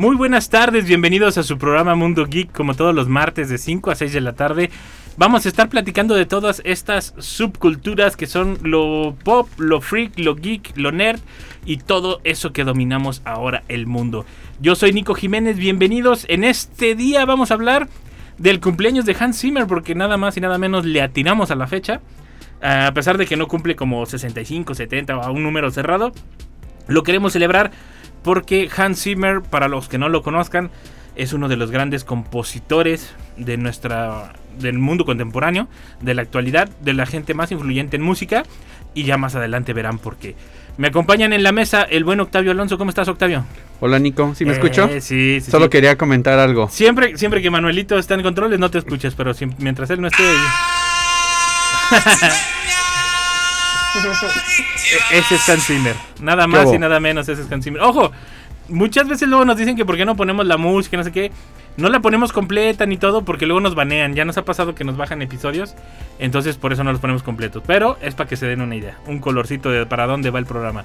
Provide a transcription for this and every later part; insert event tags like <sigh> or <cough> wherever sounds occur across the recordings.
Muy buenas tardes, bienvenidos a su programa Mundo Geek, como todos los martes de 5 a 6 de la tarde. Vamos a estar platicando de todas estas subculturas que son lo pop, lo freak, lo geek, lo nerd y todo eso que dominamos ahora el mundo. Yo soy Nico Jiménez, bienvenidos. En este día vamos a hablar del cumpleaños de Hans Zimmer porque nada más y nada menos le atinamos a la fecha. A pesar de que no cumple como 65, 70 o a un número cerrado, lo queremos celebrar porque Hans Zimmer, para los que no lo conozcan, es uno de los grandes compositores de nuestra del mundo contemporáneo, de la actualidad, de la gente más influyente en música y ya más adelante verán por qué. Me acompañan en la mesa el buen Octavio Alonso. ¿Cómo estás, Octavio? Hola, Nico. ¿Sí me escucho? Eh, sí, sí. Solo sí. quería comentar algo. Siempre, siempre que Manuelito está en controles no te escuches, pero si- mientras él no esté ahí. <laughs> <laughs> ese es Hans Zimmer. Nada más y nada menos ese es Hans Zimmer. Ojo, muchas veces luego nos dicen que por qué no ponemos la música, no sé qué. No la ponemos completa ni todo porque luego nos banean. Ya nos ha pasado que nos bajan episodios. Entonces por eso no los ponemos completos. Pero es para que se den una idea. Un colorcito de para dónde va el programa.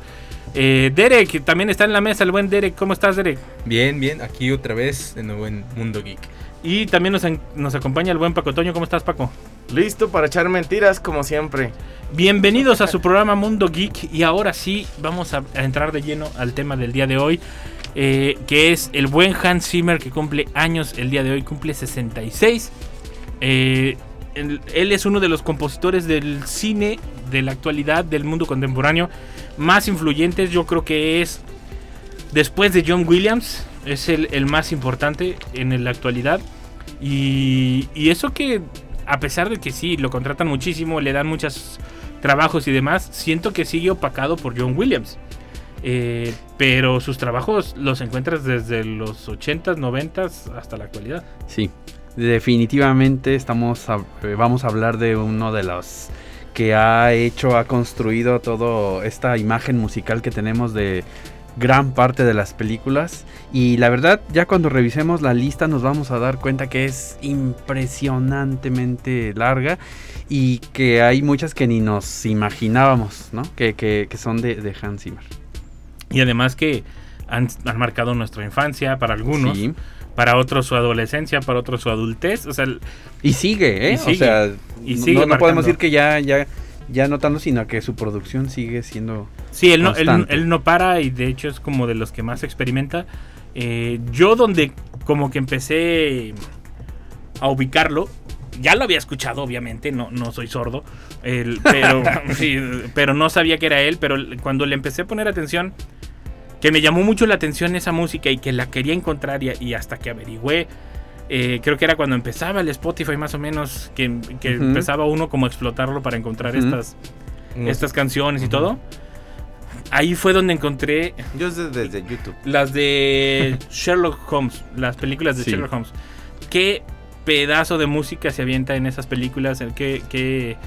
Eh, Derek también está en la mesa. El buen Derek. ¿Cómo estás, Derek? Bien, bien, aquí otra vez de nuevo en Mundo Geek. Y también nos, nos acompaña el buen Paco Toño. ¿Cómo estás, Paco? Listo para echar mentiras como siempre. Bienvenidos a su programa Mundo Geek. Y ahora sí, vamos a, entrar de lleno al tema del día de hoy. eh, que es el buen Hans Zimmer que cumple años el día de hoy. Cumple 66. Eh, él, él es uno de los compositores del cine, de la actualidad, del mundo contemporáneo más influyentes. Yo creo que es, después de John Williams, es el, el más importante en la actualidad. Y, y eso que, a pesar de que sí, lo contratan muchísimo, le dan muchos trabajos y demás, siento que sigue opacado por John Williams. Eh, pero sus trabajos los encuentras desde los 80s, 90s hasta la actualidad. Sí, definitivamente estamos eh, vamos a hablar de uno de los que ha hecho, ha construido toda esta imagen musical que tenemos de gran parte de las películas. Y la verdad, ya cuando revisemos la lista nos vamos a dar cuenta que es impresionantemente larga y que hay muchas que ni nos imaginábamos, ¿no? Que, que- que son de, de Hans Zimmer. Y además que han, han marcado nuestra infancia para algunos, Sí. para otros su adolescencia, para otros su adultez. O sea, Y sigue, ¿eh? Y sigue. O sea, Y sigue no, no podemos decir que ya, ya, ya no tanto, sino que su producción sigue siendo. Sí, él no, él, no para y de hecho es como de los que más experimenta. Eh, yo donde como que empecé a ubicarlo, ya lo había escuchado obviamente, no, no soy sordo, pero, <laughs> sí, pero no sabía que era él, pero cuando le empecé a poner atención, que me llamó mucho la atención esa música y que la quería encontrar y, y hasta que averigüé, eh, creo que era cuando empezaba el Spotify más o menos, que, que Ujú. empezaba uno como a explotarlo para encontrar Ujú. estas, estas canciones y todo. Ahí fue donde encontré Yo desde, desde YouTube. las de Sherlock Holmes, las películas de Sí. Sherlock Holmes. Qué pedazo de música se avienta en esas películas, el qué, qué,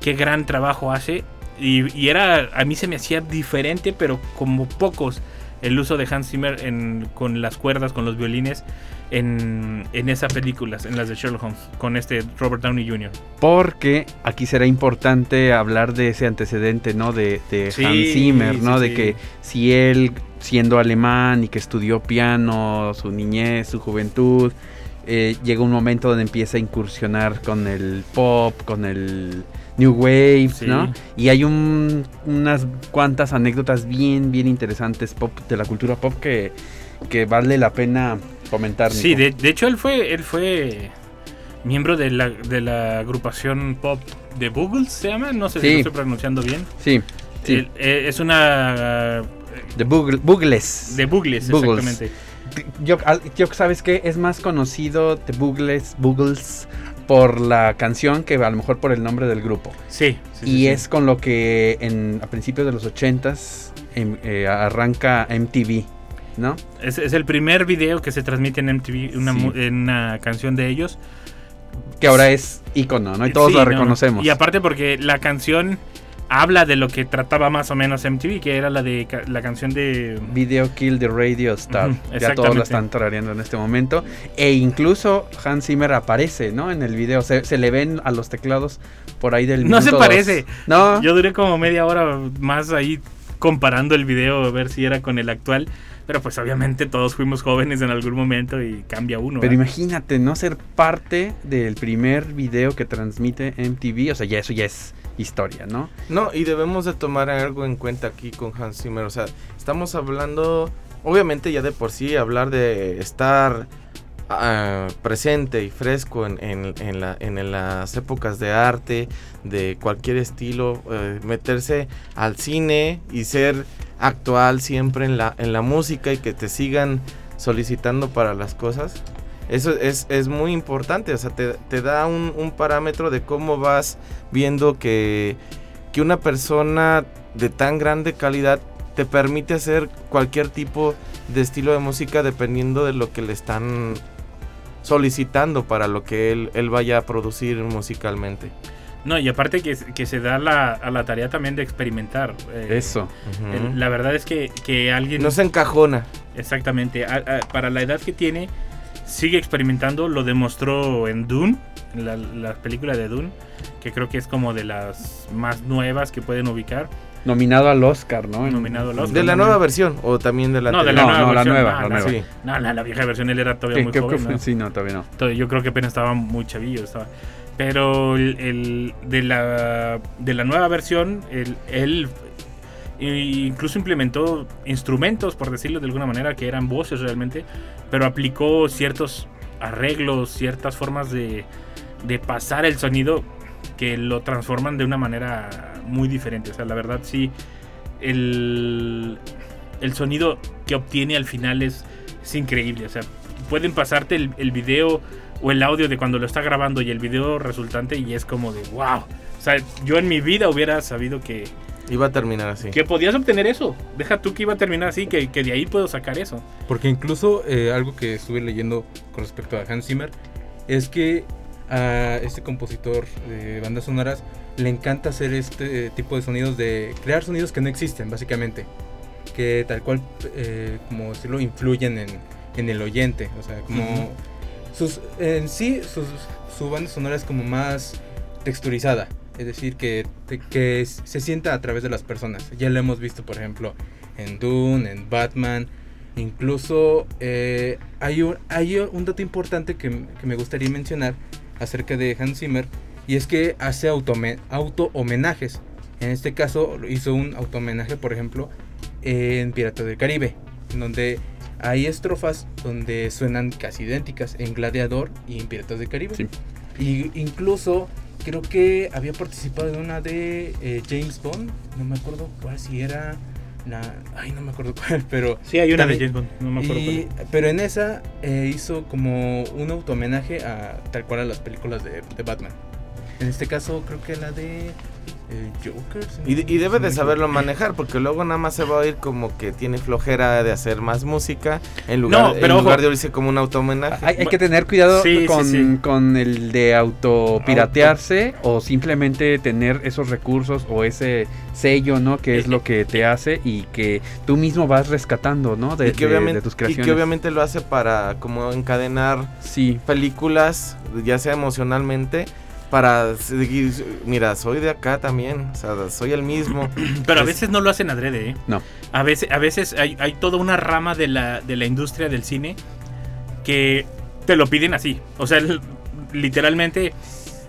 qué gran trabajo hace. Y, y era, a mí se me hacía diferente, pero como pocos, el uso de Hans Zimmer en- con las cuerdas, con los violines, en, en esas películas, en las de Sherlock Holmes, con este Robert Downey Jr. Porque aquí será importante hablar de ese antecedente, ¿no? De, de Sí, Hans Zimmer, ¿no? sí, de sí. que si él, siendo alemán y que estudió piano, su niñez, su juventud, eh, llega un momento donde empieza a incursionar con el pop, con el New Wave, Sí. ¿no? Y hay un- unas cuantas anécdotas bien, bien interesantes pop de la cultura pop que, que vale la pena comentar. Sí, de, de hecho él fue, él fue miembro de la, de la agrupación pop de Buggles, se llama, no sé si lo estoy pronunciando bien. Sí, sí. Él, eh, es una... de Bugle- Bugles. De Buggles. exactamente. Yo, sabes que es más conocido de Bugles, Buggles por la canción que a lo mejor por el nombre del grupo. Sí. sí, y sí, sí. es con lo que en, a principios de los 80s em- eh, arranca MTV. ¿No? Es, es el primer video que se transmite en MTV, una, Sí. una canción de ellos. Que ahora es icono, ¿no? Y todos Sí, la no, reconocemos. Y aparte porque la canción habla de lo que trataba más o menos MTV, que era la de la canción de Video Kill the Radio Star. Ujú, ya todos la están tarareando en este momento. E incluso Hans Zimmer aparece, ¿no? En el video. Se, se le ven a los teclados por ahí del No se dos. parece. No. Yo duré como media hora más ahí comparando el video a ver si era con el actual. Pero pues obviamente todos fuimos jóvenes en algún momento y cambia uno. Pero ¿verdad? imagínate, no ser parte del primer video que transmite MTV. O sea, ya eso ya es historia, ¿no? No, y debemos de tomar algo en cuenta aquí con Hans Zimmer. O sea, estamos hablando, obviamente ya de por sí, hablar de estar ah, presente y fresco en, en- en la- en las épocas de arte, de cualquier estilo, eh, meterse al cine y ser actual siempre en la, en la música y que te sigan solicitando para las cosas. Eso es, es muy importante, o sea, te, te da un, un parámetro de cómo vas viendo que, que una persona de tan grande calidad te permite hacer cualquier tipo de estilo de música dependiendo de lo que le están solicitando para lo que él, él vaya a producir musicalmente. No, y aparte que, que se da la, a la tarea también de experimentar. eh, Eso. La verdad es que, que alguien... No se encajona. Exactamente. a- a- para la edad que tiene, sigue experimentando. Lo demostró en Dune, en la, la película de Dune, que creo que es como de las más nuevas que pueden ubicar. Nominado al Oscar, ¿no? Nominado al Oscar. De la nueva versión o también de la No, de la anterior? nueva no, la versión. nueva, No, la no, nueva. Sí. No, la, la vieja versión él era todavía ¿Qué- muy joven. ¿no? Sí, no, todavía no. Entonces, yo creo que apenas estaba muy chavillo. Estaba. Pero el, el- de, la, de la nueva versión, el- él i- incluso implementó instrumentos, por decirlo de alguna manera, que eran voces realmente, pero aplicó ciertos arreglos, ciertas formas de, de pasar el sonido que lo transforman de una manera muy diferente. O sea, la verdad sí, el, el sonido que obtiene al final es, es increíble. O sea, pueden pasarte el, el video o el audio de cuando lo está grabando y el video resultante y es como de wow. O sea, yo en mi vida hubiera sabido que, Iba a terminar así. que podías obtener eso. Deja tú que iba a terminar así, que, que de ahí puedo sacar eso. Porque incluso eh, algo que estuve leyendo con respecto a Hans Zimmer es que a este compositor de bandas sonoras le encanta hacer este tipo de sonidos, de crear sonidos que no existen, básicamente. Que tal cual, eh, como decirlo, influyen en, en el oyente. O sea, como. Sus, en sí, sus- su banda sonora es como más texturizada. Es decir, que, que se sienta a través de las personas. Ya lo hemos visto, por ejemplo, en Dune, en Batman. Incluso eh, hay, un, hay un dato importante que, que me gustaría mencionar acerca de Hans Zimmer. Y es que hace auto-homenajes. En este caso hizo un auto-homenaje, por ejemplo, en Piratas del Caribe. En donde hay estrofas donde suenan casi idénticas en Gladiador y en Piratas del Caribe. Sí. Y incluso creo que había participado en una de eh, James Bond. No me acuerdo cuál si era. La, ay, no me acuerdo <laughs> cuál, pero. Sí, hay una de James Bond, no me acuerdo y- Pero en esa eh, hizo como un auto-homenaje a tal cual a las películas de, de Batman. En este caso, creo que la de eh, Joker. si no- Y, y si debe no de saberlo manejar, porque luego nada más se va a ir como que tiene flojera de hacer más música en lugar, No, pero en lugar de oírse como un auto-homenaje. Hay, hay que tener cuidado Sí, con, sí. con el de autopiratearse o simplemente tener esos recursos o ese sello, ¿no? Que es lo que te hace y que tú mismo vas rescatando, ¿no? De, y, que de- obviamente, de tus y creaciones. que obviamente lo hace para como encadenar Sí, películas, ya sea emocionalmente, para seguir, mira, soy de acá también, o sea, soy el mismo. <clears throat> Pero a Es- veces no lo hacen adrede, ¿eh? No. A veces, a veces hay, hay toda una rama de la, de la industria del cine que te lo piden así. O sea, literalmente,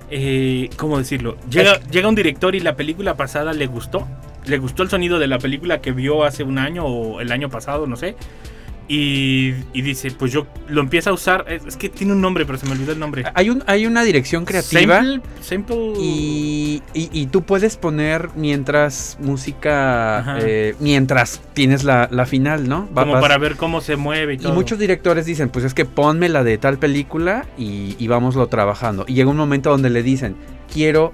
eh, ¿cómo decirlo? Llega, llega un director y la película pasada le gustó. Le gustó el sonido de la película que vio hace un año o el año pasado, no sé. Y, y dice, pues yo lo empieza a usar. Es, es que tiene un nombre, pero se me olvidó el nombre. hay, un, hay una dirección creativa Sample, sample- y, y- y tú puedes poner mientras música, eh, mientras tienes la, la final, ¿no? Va- como vas- para ver cómo se mueve y Y todo. muchos directores dicen, pues es que ponme la de tal película y, y vámoslo trabajando. Y llega un momento donde le dicen, quiero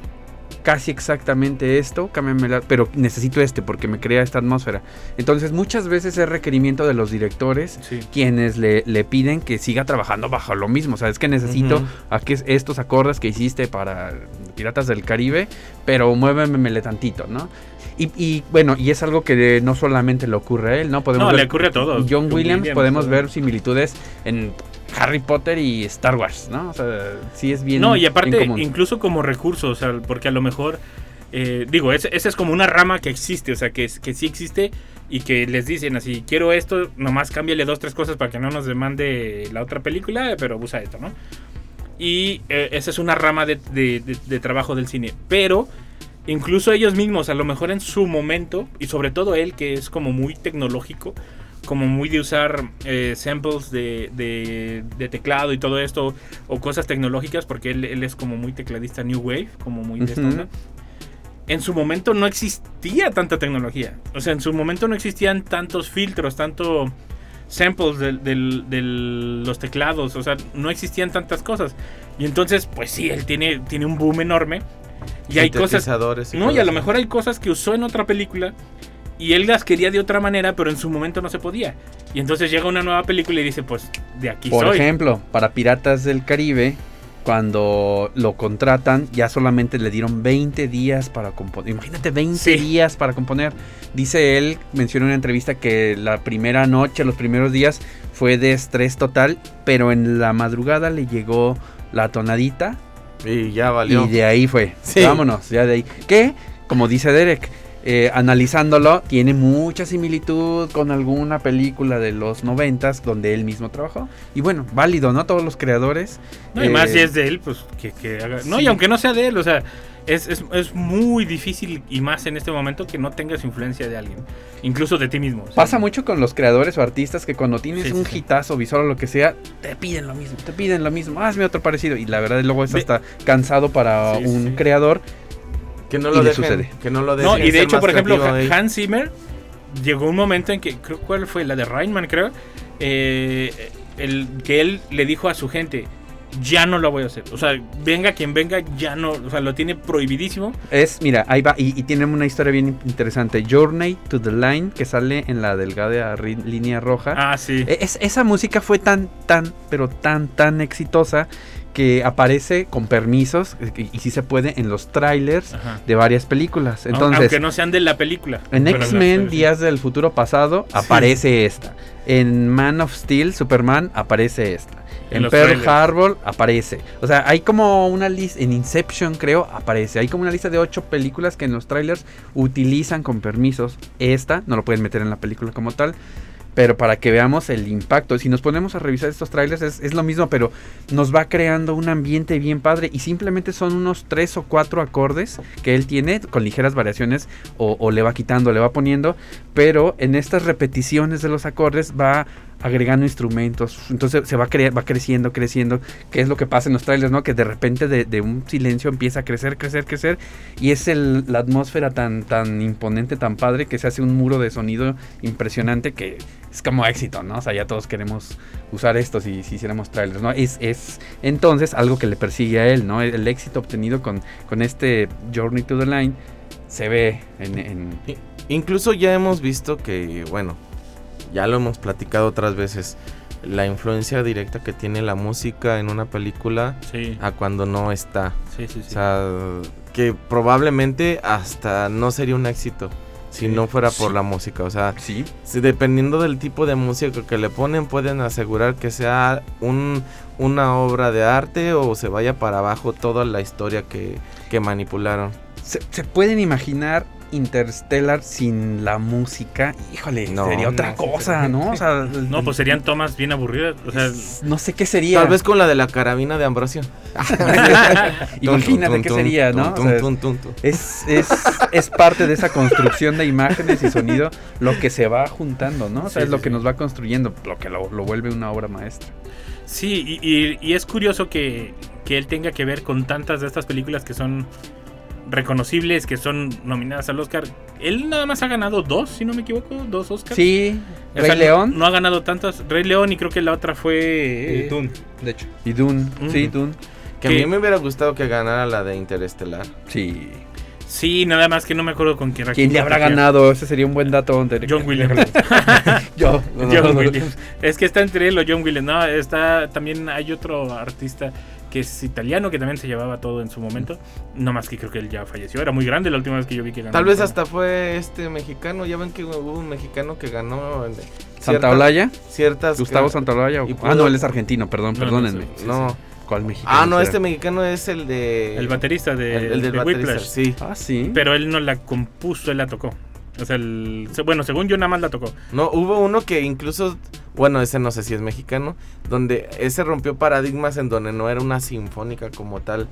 casi exactamente esto, cámbiamela, pero necesito este porque me crea esta atmósfera. Entonces muchas veces es requerimiento de los directores Sí. quienes le, le piden que siga trabajando bajo lo mismo. O sea, es que necesito Ujú. aquí estos acordes que hiciste para Piratas del Caribe, pero muévemele tantito, ¿no? Y, y, bueno, y es algo que no solamente le ocurre a él, ¿no? Podemos No, ver le ocurre a todos. John Williams, Williams, podemos todo. ver similitudes en Harry Potter y Star Wars, ¿no? O sea, sí es bien. No, y aparte, común. incluso como recurso, o sea, porque a lo mejor, eh, digo, esa es como una rama que existe, o sea, que, que sí existe y que les dicen así, quiero esto, nomás cámbiale dos, tres cosas para que no nos demande la otra película, pero usa esto, ¿no? Y eh, esa es una rama de, de- de- de trabajo del cine. Pero incluso ellos mismos, a lo mejor en su momento, y sobre todo él, que es como muy tecnológico, como muy de usar eh, samples de, de- de teclado y todo esto, o cosas tecnológicas, porque él, él es como muy tecladista New Wave, como muy de esta Ujú. onda. En su momento no existía tanta tecnología. O sea, en su momento no existían tantos filtros, tanto samples de los teclados. O sea, no existían tantas cosas. Y entonces, pues sí, él tiene, tiene un boom enorme. Y hay cosas. Y No, y a lo mejor hay cosas que usó en otra película. Y él las quería de otra manera, pero en su momento no se podía. Y entonces llega una nueva película y dice, pues de aquí Por soy. ejemplo, para Piratas del Caribe, cuando lo contratan, ya solamente le dieron 20 días para componer. Imagínate 20 Sí. días para componer. Dice él, mencionó en una entrevista que la primera noche, los primeros días, fue de estrés total, pero en la madrugada le llegó la tonadita Y ya valió. y de ahí fue. Sí. Vámonos, ya de ahí. Que, como dice Derek, eh, analizándolo, tiene mucha similitud con alguna película de los noventas donde él mismo trabajó. Y bueno, válido, ¿no? Todos los creadores. No, y más eh, si es de él, pues que, que haga. No, sí. y aunque no sea de él, o sea, es, es, es muy difícil y más en este momento que no tengas influencia de alguien, incluso de ti mismo. Pasa mucho con los creadores o artistas que cuando tienes Sí, un sí. hitazo visual o lo que sea, te piden lo mismo, te piden lo mismo, hazme otro parecido. Y la verdad luego es hasta cansado para un creador. Que no y lo dejen. sucede. Que no lo dejen. No, y de hecho, por ejemplo, ahí. Hans Zimmer llegó un momento en que, creo, ¿cuál fue? La de Rainman, creo. eh, el, que él le dijo a su gente, ya no lo voy a hacer. O sea, venga quien venga, ya no, o sea, lo tiene prohibidísimo. Es, mira, ahí va, y, y tiene una historia bien interesante. Journey to the Line, que sale en la delgada línea roja. Ah, sí. E- es- esa música fue tan, tan, pero tan, tan exitosa que aparece con permisos, y, y sí se puede, en los trailers Ajá. de varias películas. Aunque Entonces, no sean de la película. en X-Men, Días del Futuro Pasado, aparece esta. En Man of Steel, Superman, aparece esta. En En, Pearl. Harbor aparece. O sea, hay como una lista. En Inception, creo, aparece. Hay como una lista de ocho películas que en los trailers utilizan con permisos. Esta no lo pueden meter en la película como tal. Pero para que veamos el impacto. Si nos ponemos a revisar estos trailers es, es lo mismo, pero nos va creando un ambiente bien padre. Y simplemente son unos tres o cuatro acordes que él tiene con ligeras variaciones. O, o le va quitando, le va poniendo. Pero en estas repeticiones de los acordes va agregando instrumentos. Entonces se va, cre- va creciendo, creciendo. Que es lo que pasa en los trailers, ¿no? Que de repente de, un silencio empieza a crecer, crecer, crecer. Y es la atmósfera tan, tan imponente, tan padre, que se hace un muro de sonido impresionante que es como éxito, ¿no? O sea, ya todos queremos usar esto si, si hiciéramos trailers, ¿no? Es, es entonces algo que le persigue a él, ¿no? El, éxito obtenido con, con este Journey to the Line se ve Incluso ya hemos visto que, bueno, ya lo hemos platicado otras veces, la influencia directa que tiene la música en una película Sí, a cuando no está. sí, sí. O sí. sea, que probablemente hasta no sería un éxito si no fuera por Sí. la música. O sea, sí, si dependiendo del tipo de música que le ponen, pueden asegurar que sea un, una obra de arte o se vaya para abajo toda la historia que, que manipularon. ¿Se, se pueden imaginar Interstellar sin la música? Híjole, No, sería otra no, cosa, ¿no? O sea, No, pues serían tomas bien aburridas. O sea, no sé qué sería. Tal vez con la de la carabina de Ambrosio. <laughs> Imagínate qué sería, ¿no? O sea. Es, es, es parte de esa construcción de imágenes y sonido lo que se va juntando, ¿no? O sea, Sí, es lo sí, que nos va construyendo, lo que lo, lo vuelve una obra maestra. Sí, y, y- y es curioso que, que él tenga que ver con tantas de estas películas que son reconocibles, que son nominadas al Oscar. Él nada más ha ganado dos, si no me equivoco, dos Oscars. Sí, O Rey sea, León No, ha ganado tantas. Rey León y creo que la otra fue... Y Dune, de hecho. y Dune. Sí, Dune. Que a mí me hubiera gustado que ganara la de Interestelar. Sí. Sí, nada más que no me acuerdo con quién. ¿Quién le habrá ganado? Ese sería un buen dato. John Williams. <laughs> Yo. John Williams. Es que está entre él o John Williams. No, está también hay otro artista que es italiano que también se llevaba todo en su momento. No más que creo que él ya falleció. Era muy grande la última vez que yo vi que ganó. Tal vez hasta fue este mexicano. Ya ven que hubo un mexicano que ganó. en- ¿Santa Olaya? Ciertas. Gustavo Santaolalla. o- y Ah, pudo- no, él es argentino, perdón, No, perdónenme. no, sí, No. ¿Cuál mexicano? Ah, no, será? este mexicano es el de. El baterista de, El, el del de baterista, Whiplash. sí. Ah, sí. Pero él no la compuso, él la tocó. O sea, el- bueno, según yo nada más la tocó. No, hubo uno que incluso, bueno, ese no sé si es mexicano, donde ese rompió paradigmas en donde no era una sinfónica como tal.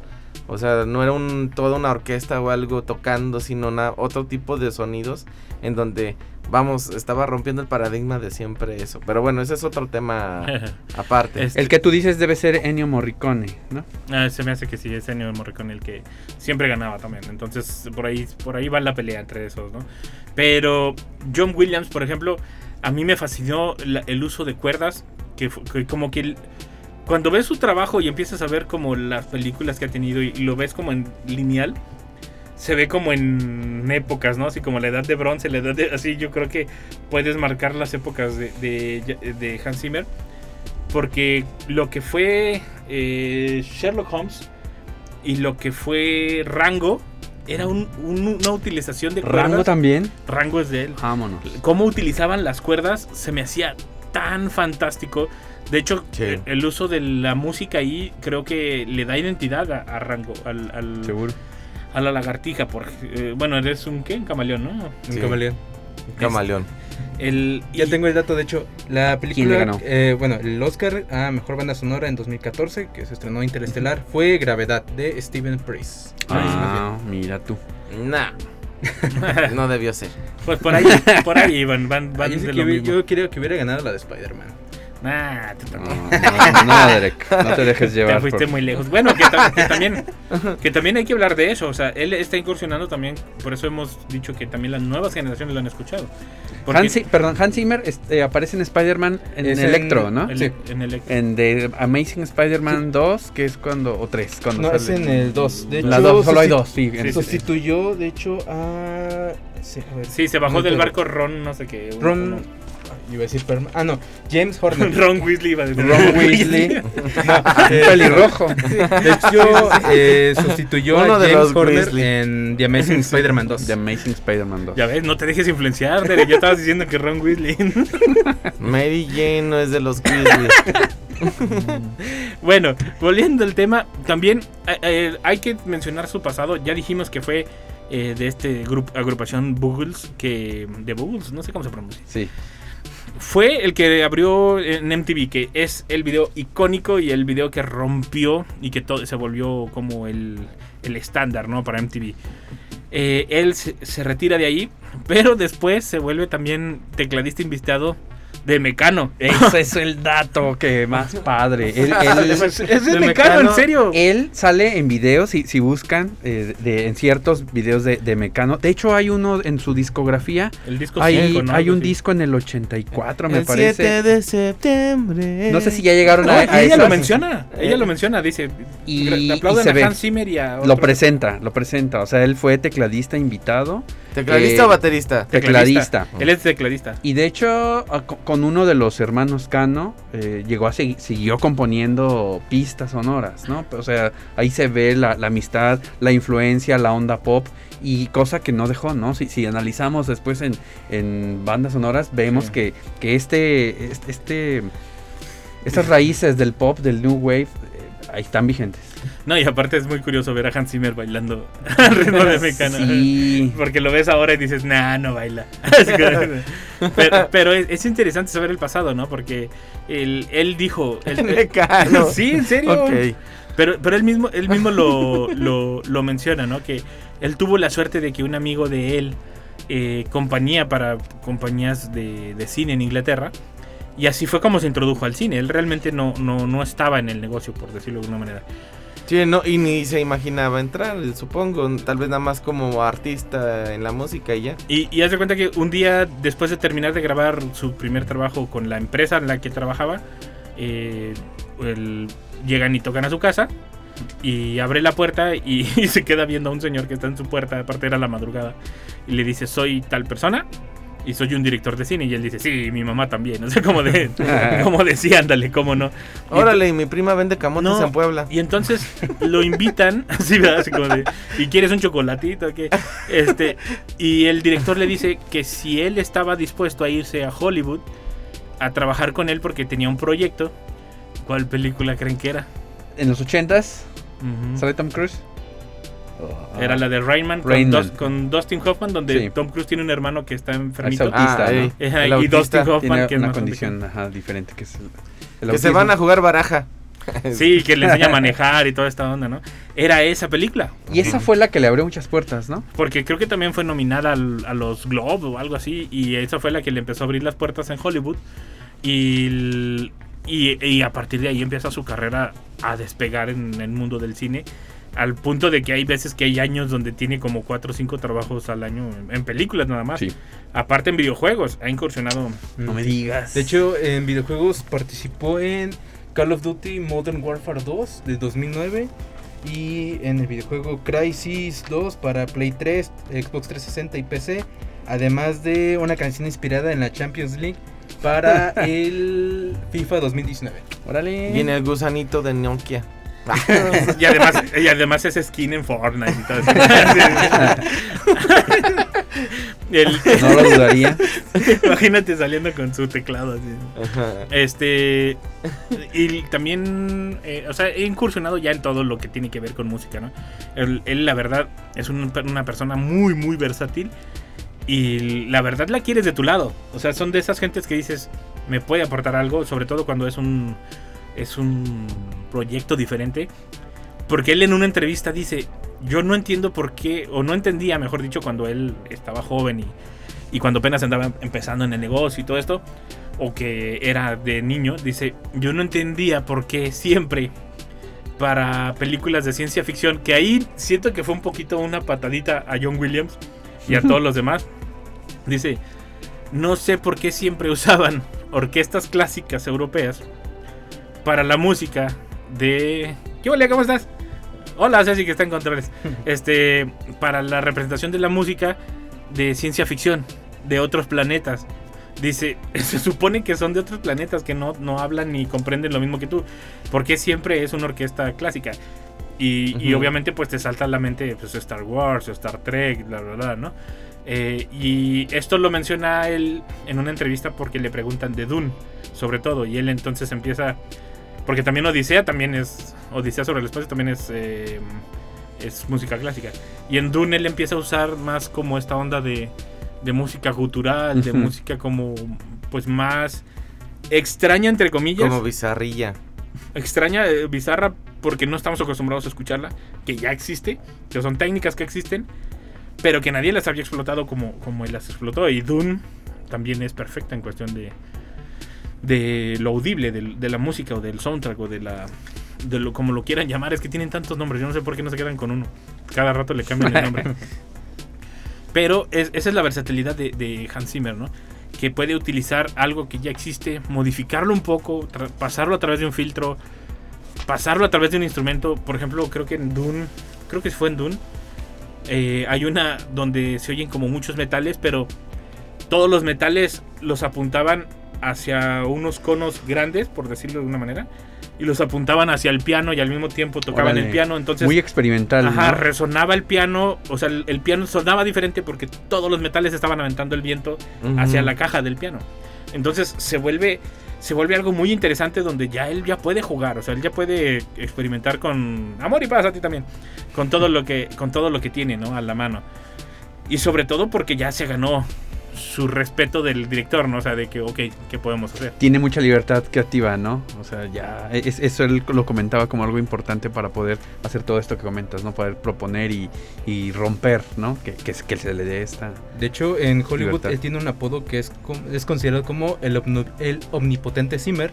O sea, no era un, toda una orquesta o algo tocando, sino una, otro tipo de sonidos en donde, vamos, estaba rompiendo el paradigma de siempre eso. Pero bueno, ese es otro tema <laughs> aparte. Este- El que tú dices debe ser Ennio Morricone, ¿no? Ah, se me hace que sí, es Ennio Morricone el que siempre ganaba también. Entonces, por ahí, por ahí va la pelea entre esos, ¿no? Pero John Williams, por ejemplo, a mí me fascinó el uso de cuerdas, que, como que cuando ves su trabajo y empiezas a ver como las películas que ha tenido y, y lo ves como en lineal, se ve como en épocas, ¿no? Así como la edad de bronce, la edad de... Así yo creo que puedes marcar las épocas de, de, de Hans Zimmer. Porque lo que fue eh, Sherlock Holmes y lo que fue Rango era un- un- una utilización de cuerdas. Rango también. Rango es de él. Vámonos. Cómo utilizaban las cuerdas se me hacía tan fantástico. De hecho, Sí. el uso de la música ahí creo que le da identidad a, a Rango, al, al- Seguro. a la lagartija. Porque, eh, bueno, eres un ¿qué? Un camaleón, ¿no? Un Sí. camaleón. Camaleón. El, Ya y- tengo el dato, de hecho, la película, le ganó? eh, bueno, el Oscar a Mejor Banda Sonora en 2014, que se estrenó Interestelar, fue Gravedad, de Steven Price. Ah, mira tú. Nah. <laughs> no debió ser. Pues por ahí, por ahí van, van, van yo, sí de que lo vi- mismo. yo quería que hubiera ganado la de Spider-Man. Nah, tú No, también. no, no, Derek. No te dejes llevar. Te fuiste por- muy lejos. Bueno, que, ta- que también, que también hay que hablar de eso. O sea, él está incursionando también. Por eso hemos dicho que también las nuevas generaciones lo han escuchado. Porque Hans, perdón, Hans Zimmer este, aparece en Spider-Man en Es en- Electro, ¿no? el- sí. en el En The Amazing Spider-Man 2, que es cuando. O 3, cuando No, es sale. en el 2. De La hecho, dos, solo hay susti- dos, sí. en- Sí, sí, Sustituyó, de hecho, a... sí, a ver, Sí, se bajó no del barco Ron, no sé qué. Ron... Iba a decir Ah, no, James Horner. <laughs> Ron Weasley iba a decir. Ron Weasley. <laughs> Pelirrojo. De hecho, eh, sustituyó Uno a de James los Horner Weasley. en The Amazing Spider-Man 2. The Amazing Spider-Man 2. Ya ves, no te dejes influenciar, Derek. Ya estabas diciendo que Ron Weasley. <laughs> Mary Jane no es de los Grizzlies. Bueno, volviendo al tema, también eh, eh, hay que mencionar su pasado. Ya dijimos que fue eh, de este grupo agrupación Boogles, que de Boogles, no sé cómo se pronuncia. Sí. Fue el que abrió en MTV, que es el video icónico y el video que rompió y que todo se volvió como el, el estándar, ¿no? Para MTV. Eh, él se, se retira de ahí, <laughs> pero después se vuelve también tecladista invitado de Mecano. <laughs> Ese <laughs> es el dato que más padre. <laughs> Él, él- es es de de Mecano, en serio. él sale en videos, si, si buscan, eh, de, en ciertos videos de, de Mecano. De hecho, hay uno en su discografía. El disco Hay, cinco, ¿no? hay un disco en el 84, me el parece. 7 de septiembre. No sé si ya llegaron No, a, a ella lo menciona, ella lo menciona, dice, Y- y se a ve. Hans Zimmer y a Lo presenta, lo presenta. O sea, él fue tecladista invitado. ¿Tecladista Eh, o baterista? Tecladista. Él es tecladista. Y de hecho, con uno de los hermanos Cano, eh, llegó a segui- siguió componiendo pistas sonoras, ¿no? O sea, ahí se ve la, la amistad, la influencia, la onda pop y cosa que no dejó, ¿no? Si, si analizamos después en, en bandas sonoras, vemos Sí. que, que este, este, este- estas raíces del pop, del new wave, eh, ahí están vigentes. No, y aparte es muy curioso ver a Hans Zimmer bailando <laughs> al ritmo de Mecano. Sí. Porque lo ves ahora y dices, nah, no baila. <laughs> Pero pero es, es interesante saber el pasado, ¿no? Porque él, él dijo... <laughs> él- Mecano. sí, en serio. Pero, pero él mismo, él mismo lo, lo, lo menciona, ¿no? Que él tuvo la suerte de que un amigo de él, eh, compañía para compañías de, de cine en Inglaterra, y así fue como se introdujo al cine. Él realmente no, no, no estaba en el negocio, por decirlo de alguna manera. Sí, no, y ni se imaginaba entrar, supongo. Tal vez nada más como artista en la música y ya. Y, y haz de cuenta que un día después de terminar de grabar su primer trabajo con la empresa en la que trabajaba, eh, llegan y tocan a su casa Y abre la puerta y, <laughs> y se queda viendo a un señor que está en su puerta, aparte era la madrugada, y le dice, soy tal persona y soy un director de cine. Y él dice, sí, mi mamá también. O sea, como de, <laughs> como decía, ándale, cómo no. Y Órale, y mi prima vende camotes No, en Puebla. y entonces lo invitan, <laughs> así, ¿verdad? Así como de, ¿y quieres un chocolatito? ¿Qué? Este, y el director le dice que si él estaba dispuesto a irse a Hollywood a trabajar con él porque tenía un proyecto, ¿cuál película creen que era? En los ochentas, Ujú. ¿sale Tom Cruise? Era la de Rainman, con, con Dustin Hoffman, donde Sí. Tom Cruise tiene un hermano que está Ah, Es enfermito. autista, Ah, el y autista Dustin Hoffman, Tiene que es una más condición ajá, diferente que es el, el Que se van a jugar baraja. <laughs> Sí, que le enseña a manejar y toda esta onda, ¿no? Era esa película. Y esa fue la que le abrió muchas puertas, ¿no? Porque creo que también fue nominada al- a los Globe o algo así. Y esa fue la que le empezó a abrir las puertas en Hollywood. Y, el- y, y a partir de ahí empieza su carrera a despegar en el mundo del cine. Al punto de que hay veces que hay años donde tiene como 4 o 5 trabajos al año en, en películas nada más. Sí. Aparte en videojuegos, ha incursionado. No me digas. De hecho, en videojuegos participó en Call of Duty Modern Warfare 2 de 2009 y en el videojuego Crisis 2 para Play 3, Xbox 360 y PC, además de una canción inspirada en la Champions League para <laughs> el FIFA 2019. Órale. Viene el gusanito de Nokia. <laughs> Y además, y además es skin en Fortnite y todo eso. <laughs> El- No lo dudaría. <laughs> Imagínate saliendo con su teclado así. Ajá. Este. Y también. eh, o sea, he incursionado ya en todo lo que tiene que ver con música, ¿no? Él, él, la verdad, es un- una persona muy, muy versátil. Y la verdad la quieres de tu lado. O sea, son de esas gentes que dices, me puede aportar algo, sobre todo cuando es un. Es un proyecto diferente. Porque él en una entrevista dice, yo no entiendo por qué, o no entendía, mejor dicho, cuando él estaba joven y, y cuando apenas andaba empezando en el negocio y todo esto, o que era de niño, dice, yo no entendía por qué siempre para películas de ciencia ficción, que ahí siento que fue un poquito una patadita a John Williams y a <laughs> todos los demás, dice, no sé por qué siempre <laughs> usaban orquestas clásicas europeas para la música de... ¿Qué hola? ¿Cómo estás? Hola, Ceci, que está en controles. <laughs> Este, para la representación de la música de ciencia ficción, de otros planetas. Dice, <laughs> se supone que son de otros planetas que no, no hablan ni comprenden lo mismo que tú. Porque siempre es una orquesta clásica. Y, y obviamente pues te salta a la mente pues, Star Wars o Star Trek, bla, bla, bla, ¿no? Eh, y esto lo menciona él en una entrevista porque le preguntan de Dune, sobre todo. Y él entonces empieza... Porque también Odisea también es... Odisea sobre el espacio también es... eh, es música clásica. Y en Dune él empieza a usar más como esta onda de, de música gutural, de música como pues más extraña entre comillas. Como bizarrilla. extraña, eh, bizarra, porque no estamos acostumbrados a escucharla, que ya existe, que son técnicas que existen, pero que nadie las había explotado como, como él las explotó. Y Dune también es perfecta en cuestión de, de lo audible, de, la música o del soundtrack o de la... De lo, como lo quieran llamar, es que tienen tantos nombres, yo no sé por qué no se quedan con uno. Cada rato le cambian el nombre. <laughs> Pero es- esa es la versatilidad de, de Hans Zimmer, ¿no? Que puede utilizar algo que ya existe, modificarlo un poco, pasarlo a través de un filtro, pasarlo a través de un instrumento. Por ejemplo, creo que en Dune, creo que fue en Dune, eh, hay una donde se oyen como muchos metales, pero todos los metales los apuntaban hacia unos conos grandes, por decirlo de una manera, y los apuntaban hacia el piano y al mismo tiempo tocaban Órale. el piano. Entonces, Muy experimental. Ajá, ¿no? resonaba el piano, o sea, el, el piano sonaba diferente porque todos los metales estaban aventando el viento hacia la caja del piano. Entonces se vuelve se vuelve algo muy interesante donde ya él ya puede jugar, o sea, él ya puede experimentar con amor y paz a ti también, con todo lo que con todo lo que tiene, ¿no? a la mano. Y sobre todo porque ya se ganó su respeto del director, ¿no? O sea, de que, ok, ¿qué podemos hacer? Tiene mucha libertad creativa, ¿no? O sea, ya. es- eso él lo comentaba como algo importante para poder hacer todo esto que comentas, ¿no? Poder proponer y, y romper, ¿no? Que, que, que se le dé esta. De hecho, en Hollywood Libertad. él tiene un apodo que es, considerado como el, omnipotente Zimmer.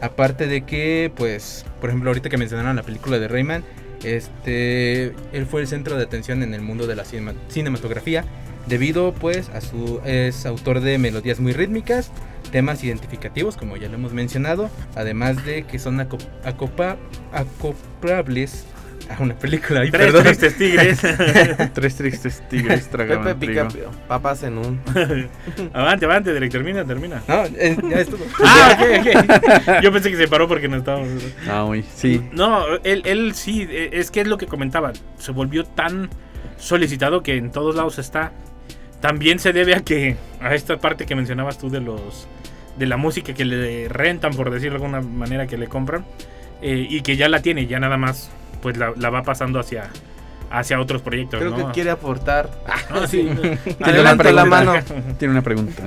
Aparte de que, pues, por ejemplo, ahorita que mencionaron la película de Rayman, este, él fue el centro de atención en el mundo de la cinema- cinematografía, debido, pues, a su es autor de melodías muy rítmicas, temas identificativos, como ya lo hemos mencionado, además de que son aco- acopa- acoplables a una película. Ay, Tres perdón. tristes tigres. <laughs> Tres tristes tigres Pepe pica trigo. papas en un. <laughs> avante, avante, Derek, termina, termina. No, eh, ya estuvo. <laughs> Ah, ok, ok. Yo pensé que se paró porque no estábamos. Ah, muy, sí. No, él, él sí, eh, es que es lo que comentaba. Se volvió tan solicitado que en todos lados está. También se debe a que, a esta parte que mencionabas tú de los de la música que le rentan, por decirlo de alguna manera, que le compran, eh, y que ya la tiene, ya nada más, pues la, la va pasando hacia, hacia otros proyectos. Creo ¿no? que quiere aportar. Ah, sí. Tiene una Adelanta la pregunta. mano. Tiene una pregunta.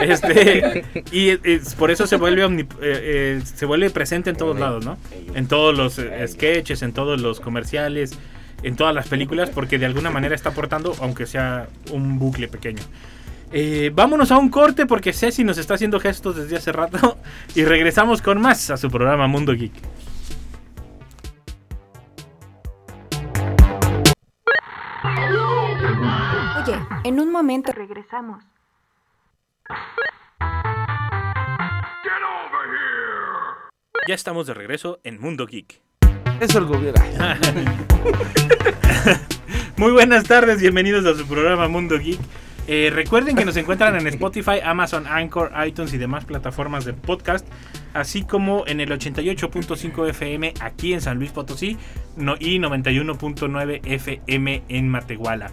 Este, y es- por eso se vuelve omni- eh, eh, se vuelve presente en todos lados, ¿no? En todos los eh, sketches, en todos los comerciales, en todas las películas, porque de alguna manera está aportando, aunque sea un bucle pequeño. Eh, vámonos a un corte porque Ceci nos está haciendo gestos desde hace rato <laughs> y regresamos con más a su programa Mundo Geek. Oye, en un momento regresamos. Ya estamos de regreso en Mundo Geek. Eso el gobierno. <laughs> Muy buenas tardes, bienvenidos a su programa Mundo Geek. Eh, recuerden que nos encuentran en Spotify, Amazon, Anchor, iTunes y demás plataformas de podcast, así como en el 88.5 FM aquí en San Luis Potosí no- y 91.9 FM en Matehuala.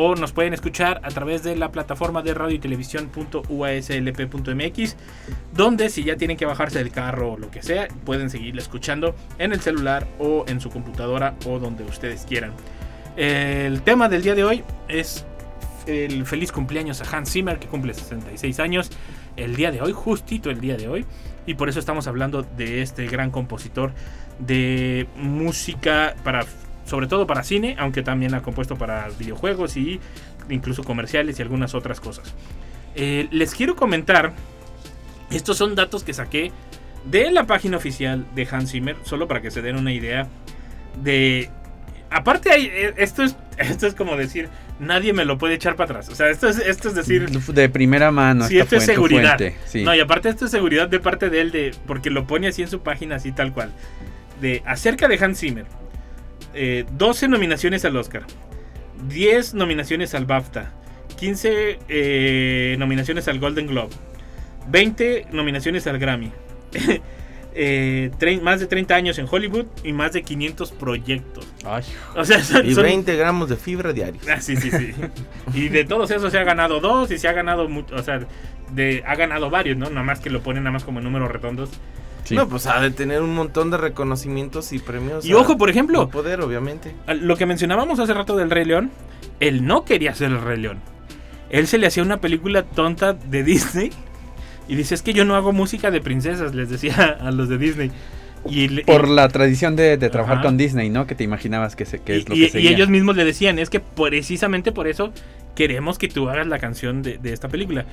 O nos pueden escuchar a través de la plataforma de radio y televisión.uaslp.mx, donde si ya tienen que bajarse del carro o lo que sea, pueden seguirla escuchando en el celular o en su computadora o donde ustedes quieran. El tema del día de hoy es el feliz cumpleaños a Hans Zimmer, que cumple 66 años el día de hoy, justito el día de hoy. Y por eso estamos hablando de este gran compositor de música para, sobre todo para cine, aunque también ha compuesto para videojuegos y incluso comerciales y algunas otras cosas. Eh, les quiero comentar, estos son datos que saqué de la página oficial de Hans Zimmer, solo para que se den una idea de aparte hay, eh, esto es <laughs> esto es como decir nadie me lo puede echar para atrás o sea esto es esto es decir De primera mano. sí, esto es seguridad fuente, sí. no y aparte esto es seguridad de parte de él de porque lo pone así en su página así tal cual de acerca de Hans Zimmer eh, 12 nominaciones al Oscar 10 nominaciones al BAFTA 15 eh, nominaciones al Golden Globe 20 nominaciones al Grammy <laughs> Eh, más de 30 años en Hollywood y más de 500 proyectos Ay, o sea, son, Y son- 20 gramos de fibra diaria. Ah, sí, sí, sí. Y de todos esos se ha ganado dos y se ha ganado mucho, o sea, de, ha ganado varios, ¿no? Nada más que lo ponen nada más como números redondos. Sí. No, pues ha de tener un montón de reconocimientos y premios. Y a- ojo, por ejemplo, poder, obviamente. lo que mencionábamos hace rato del Rey León, él no quería ser el Rey León. Él se le hacía una película tonta de Disney y dice, es que yo no hago música de princesas, les decía <laughs> a los de Disney. Y, le- Por y- la tradición de, de trabajar Ajá. con Disney, ¿no? Que te imaginabas que, se, que y, es lo que y ellos mismos le decían, es que precisamente por eso queremos que tú hagas la canción de, de esta película.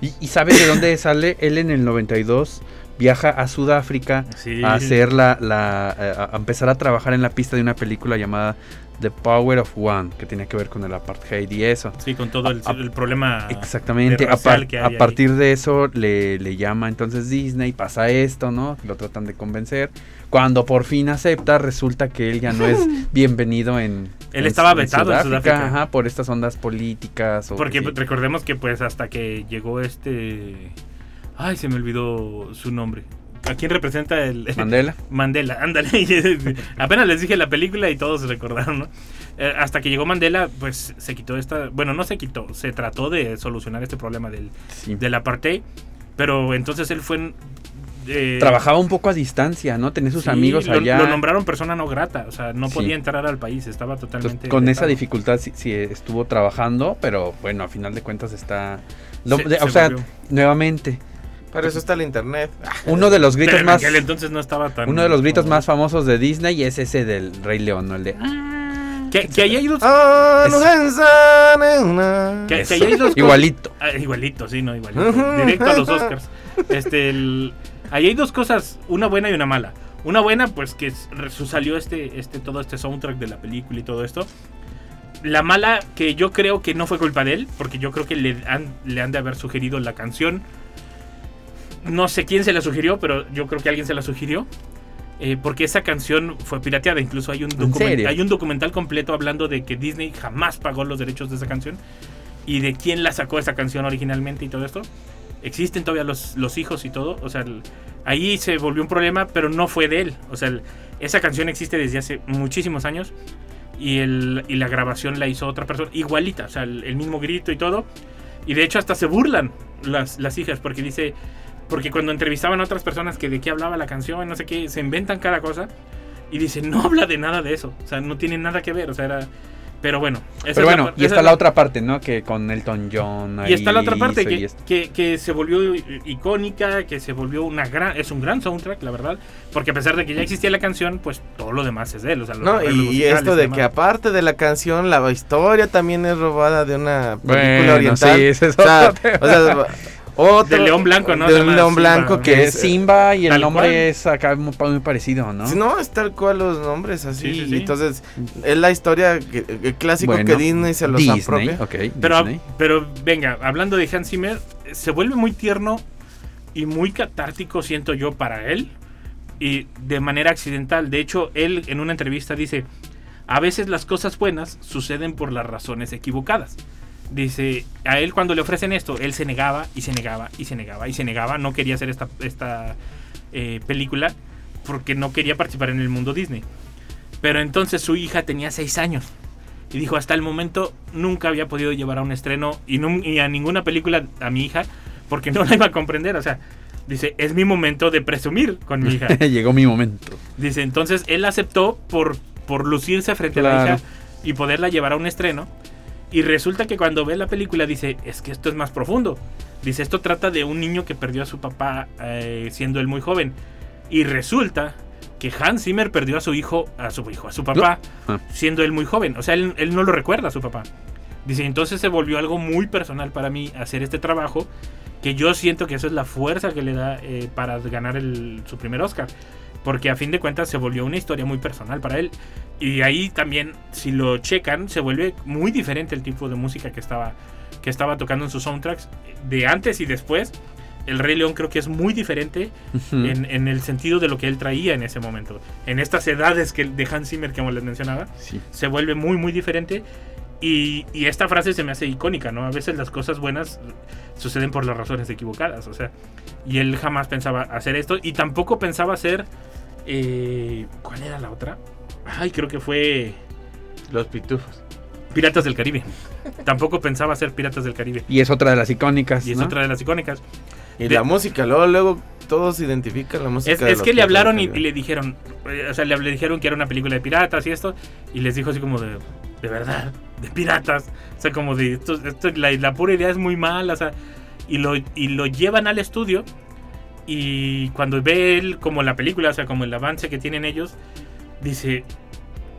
¿Y, y sabes de dónde <laughs> sale? Él en el 92 viaja a Sudáfrica Sí. a hacer la, la eh, a empezar a trabajar en la pista de una película llamada The Power of One, que tiene que ver con el apartheid y eso. Sí, con todo el, A- el problema. Exactamente, a, par- que hay a ahí. partir de eso le, le llama entonces Disney, pasa esto, ¿no? Lo tratan de convencer. Cuando por fin acepta, resulta que él ya no es <laughs> bienvenido en... Él en- estaba vetado en Sudáfrica. Ajá, por estas ondas políticas. o Porque sí. recordemos que pues hasta que llegó este... Ay, se me olvidó su nombre. ¿A quién representa el... <laughs> Mandela. Mandela, ándale. <laughs> Apenas les dije la película y todos se recordaron, ¿no? Eh, hasta que llegó Mandela, pues se quitó esta... Bueno, no se quitó, se trató de solucionar este problema del, Sí. del apartheid. Pero entonces él fue... eh, Trabajaba un poco a distancia, ¿no? Tenía sus sí, amigos lo, allá. Lo nombraron persona no grata, o sea, no Sí. podía entrar al país, estaba Entonces, totalmente... con esa dificultad sí, sí estuvo trabajando, pero bueno, a final de cuentas está... lo- Se- de- o se sea, volvió. nuevamente, Para eso está el internet. <laughs> uno de los Pero gritos en más... aquel entonces no estaba tan... Uno de los gritos más famosos de Disney es ese del Rey León, ¿no? El de... Que, que ahí hay dos... Ah, en Que, que ahí hay dos Igualito. Ah, igualito, sí, no, igualito. Directo a los Oscars. Este, el- ahí hay dos cosas, una buena y una mala. Una buena, pues que salió este, este, todo este soundtrack de la película y todo esto. La mala, que yo creo que no fue culpa de él, porque yo creo que le han, le han de haber sugerido la canción. No sé quién se la sugirió, pero yo creo que alguien se la sugirió. eh, porque esa canción fue pirateada. Incluso hay un, documen- serio? hay un documental completo hablando de que Disney jamás pagó los derechos de esa canción y de quién la sacó esa canción originalmente y todo esto. Existen todavía los, los hijos y todo. O sea, el- ahí se volvió un problema, pero no fue de él. O sea, el- esa canción existe desde hace muchísimos años y, el, y la grabación la hizo otra persona, igualita, o sea, el, el mismo grito y todo. Y de hecho hasta se burlan las, las hijas porque dice, porque cuando entrevistaban a otras personas que de qué hablaba la canción, no sé qué, se inventan cada cosa y dicen, no habla de nada de eso, o sea, no tiene nada que ver, o sea, era... Pero bueno, esa Pero bueno, y esa está es la otra parte, ¿no? Que con Elton John. y está la otra ahí parte que, que, que se volvió icónica, que se volvió una gran, es un gran soundtrack, la verdad, porque a pesar de que ya existía la canción, pues todo lo demás es de él, o sea, No, y, y esto de demás. que aparte de la canción, la historia también es robada de una película Bueno, oriental. sí, ese es o sea, otro tema. o sea, <laughs> otro- De León Blanco, ¿no? De un León Simba. Blanco que Que es... Simba y el nombre cual. es acá muy, muy parecido, ¿no? No, es tal cual los nombres así. Sí, sí, sí. Entonces, es la historia, que, el clásico Bueno, que Disney se los Disney, apropia. ok, Pero, Disney. pero venga, hablando de Hans Zimmer, se vuelve muy tierno y muy catártico, siento yo, para él. Y de manera accidental. De hecho, él en una entrevista dice, a veces las cosas buenas suceden por las razones equivocadas. Dice, a él cuando le ofrecen esto, él se negaba y se negaba y se negaba y se negaba. No quería hacer esta, esta eh, película porque no quería participar en el mundo Disney. Pero entonces su hija tenía seis años. Y dijo, hasta el momento nunca había podido llevar a un estreno y, a ninguna película a mi hija porque no la iba a comprender. O sea, dice, es mi momento de presumir con mi hija. <laughs> Llegó mi momento. Dice, entonces él aceptó por, por lucirse frente a la hija y poderla llevar a un estreno. Y resulta que cuando ve la película dice, es que esto es más profundo. Dice, esto trata de un niño que perdió a su papá eh, siendo él muy joven. Y resulta que Hans Zimmer perdió a su hijo, a su hijo, a su papá, Ah. siendo él muy joven. O sea, él, él no lo recuerda a su papá. Dice, entonces se volvió algo muy personal para mí hacer este trabajo, que yo siento que eso es la fuerza que le da eh, para ganar el- su primer Oscar. Porque a fin de cuentas se volvió una historia muy personal para él. Y ahí también, si lo checan, se vuelve muy diferente el tipo de música que estaba, que estaba tocando en sus soundtracks. De antes y después, El Rey León creo que es muy diferente en, en el sentido de lo que él traía en ese momento. En estas edades que, de Hans Zimmer, como les mencionaba, Sí. se vuelve muy, muy diferente. Y, y esta frase se me hace icónica, ¿no? A veces las cosas buenas suceden por las razones equivocadas, o sea. Y él jamás pensaba hacer esto y tampoco pensaba hacer... eh, ¿Cuál era la otra? Ay, creo que fue Los pitufos. Piratas del Caribe. tampoco pensaba hacer Piratas del Caribe. Y es otra de las icónicas. Y es ¿no? otra de las icónicas. Y De- la música, luego, luego todos identifican la música. Es, de es que le hablaron y le dijeron, eh, o sea, le, le dijeron que era una película de piratas y esto, y les dijo así como de, de verdad, de piratas, o sea, como de, esto, esto- la, la pura idea es muy mala, o sea, y lo, y lo llevan al estudio y cuando ve él como la película, o sea, como el avance que tienen ellos, dice,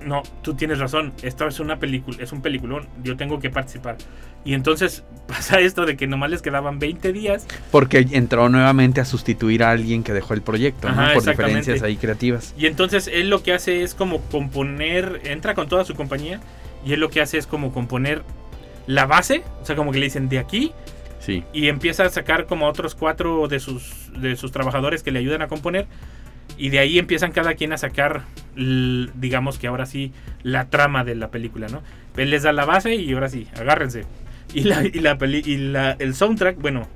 no, tú tienes razón, esto es una película, es un peliculón, yo tengo que participar. Y entonces <laughs> pasa esto de que nomás les quedaban 20 días Porque entró nuevamente a sustituir a alguien que dejó el proyecto, ¿no? Por diferencias ahí creativas. Y entonces él lo que hace es como componer, entra con toda su compañía y él lo que hace es como componer la base, o sea, como que le dicen de aquí Sí. y empieza a sacar como otros cuatro de sus, de sus trabajadores que le ayudan a componer y de ahí empiezan cada quien a sacar, digamos que ahora sí, la trama de la película, ¿no? Él les da la base y ahora sí, agárrense. Y, la, y, la peli- y la, el soundtrack, bueno,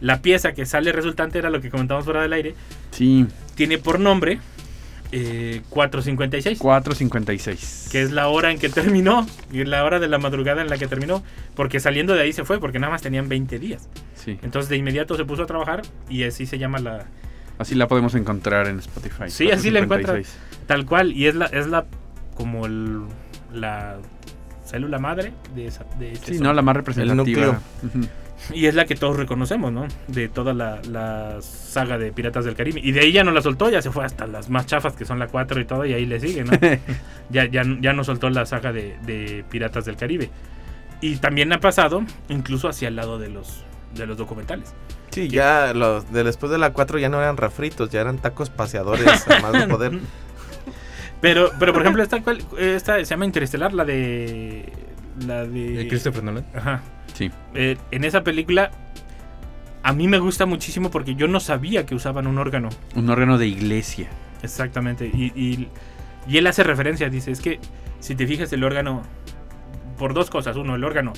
la pieza que sale resultante era lo que comentamos fuera del aire, Sí. tiene por nombre eh, 456. 4.56. Que es la hora en que terminó. Y es la hora de la madrugada en la que terminó. Porque saliendo de ahí se fue, porque nada más tenían 20 días. Sí. Entonces de inmediato se puso a trabajar y así se llama la... Así la podemos encontrar en Spotify. Sí, así la 4.56. encuentras. Tal cual. Y es la... Es la como el, la célula madre de esa... De ese Sí, son. no, la más representativa. núcleo. Y es la que todos reconocemos, ¿no? De toda la, la saga de Piratas del Caribe. Y de ahí ya no la soltó, ya se fue hasta las más chafas que son la 4 y todo, y ahí le sigue, ¿no? <laughs> ya, ya, ya no soltó la saga de, de Piratas del Caribe. Y también ha pasado incluso hacia el lado de los, de los documentales. Sí, ya los de después de la 4 ya no eran refritos, ya eran tacos paseadores a más no poder. Pero, pero por ejemplo, esta, cual- esta se llama Interestelar, la de... La de... ¿De Christopher Nolan? Ajá. Sí. Eh, en esa película a mí me gusta muchísimo porque yo no sabía que usaban un órgano. Un órgano de iglesia. Exactamente. Y, y, y él hace referencia, dice, es que si te fijas el órgano, por dos cosas. Uno, el órgano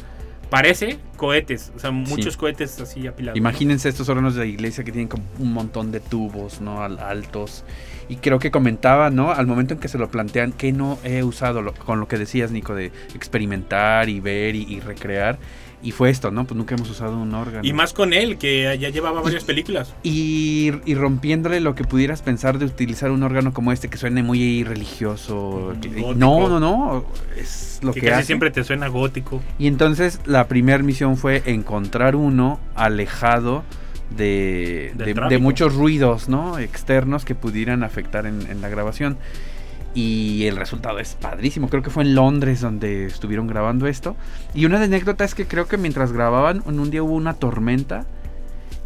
parece cohetes, o sea, muchos Sí. cohetes así apilados. Imagínense estos órganos de la iglesia que tienen como un montón de tubos, ¿no? Al- altos. Y creo que comentaba, ¿no? Al momento en que se lo plantean, que no he usado lo- con lo que decías, Nico, de experimentar y ver y, y recrear. Y fue esto, ¿no? Pues nunca hemos usado un órgano. Y más con él, que ya llevaba varias películas. Y, y rompiéndole lo que pudieras pensar de utilizar un órgano como este que suene muy religioso. Gótico. no, no, no. Es lo que que, casi hace. siempre te suena gótico. Y entonces la primera misión fue encontrar uno alejado de, de- muchos ruidos ¿no? externos que pudieran afectar en, en la grabación. Y el resultado es padrísimo. Creo que fue en Londres donde estuvieron grabando esto. Y una anécdota es que creo que mientras grababan, en un día hubo una tormenta.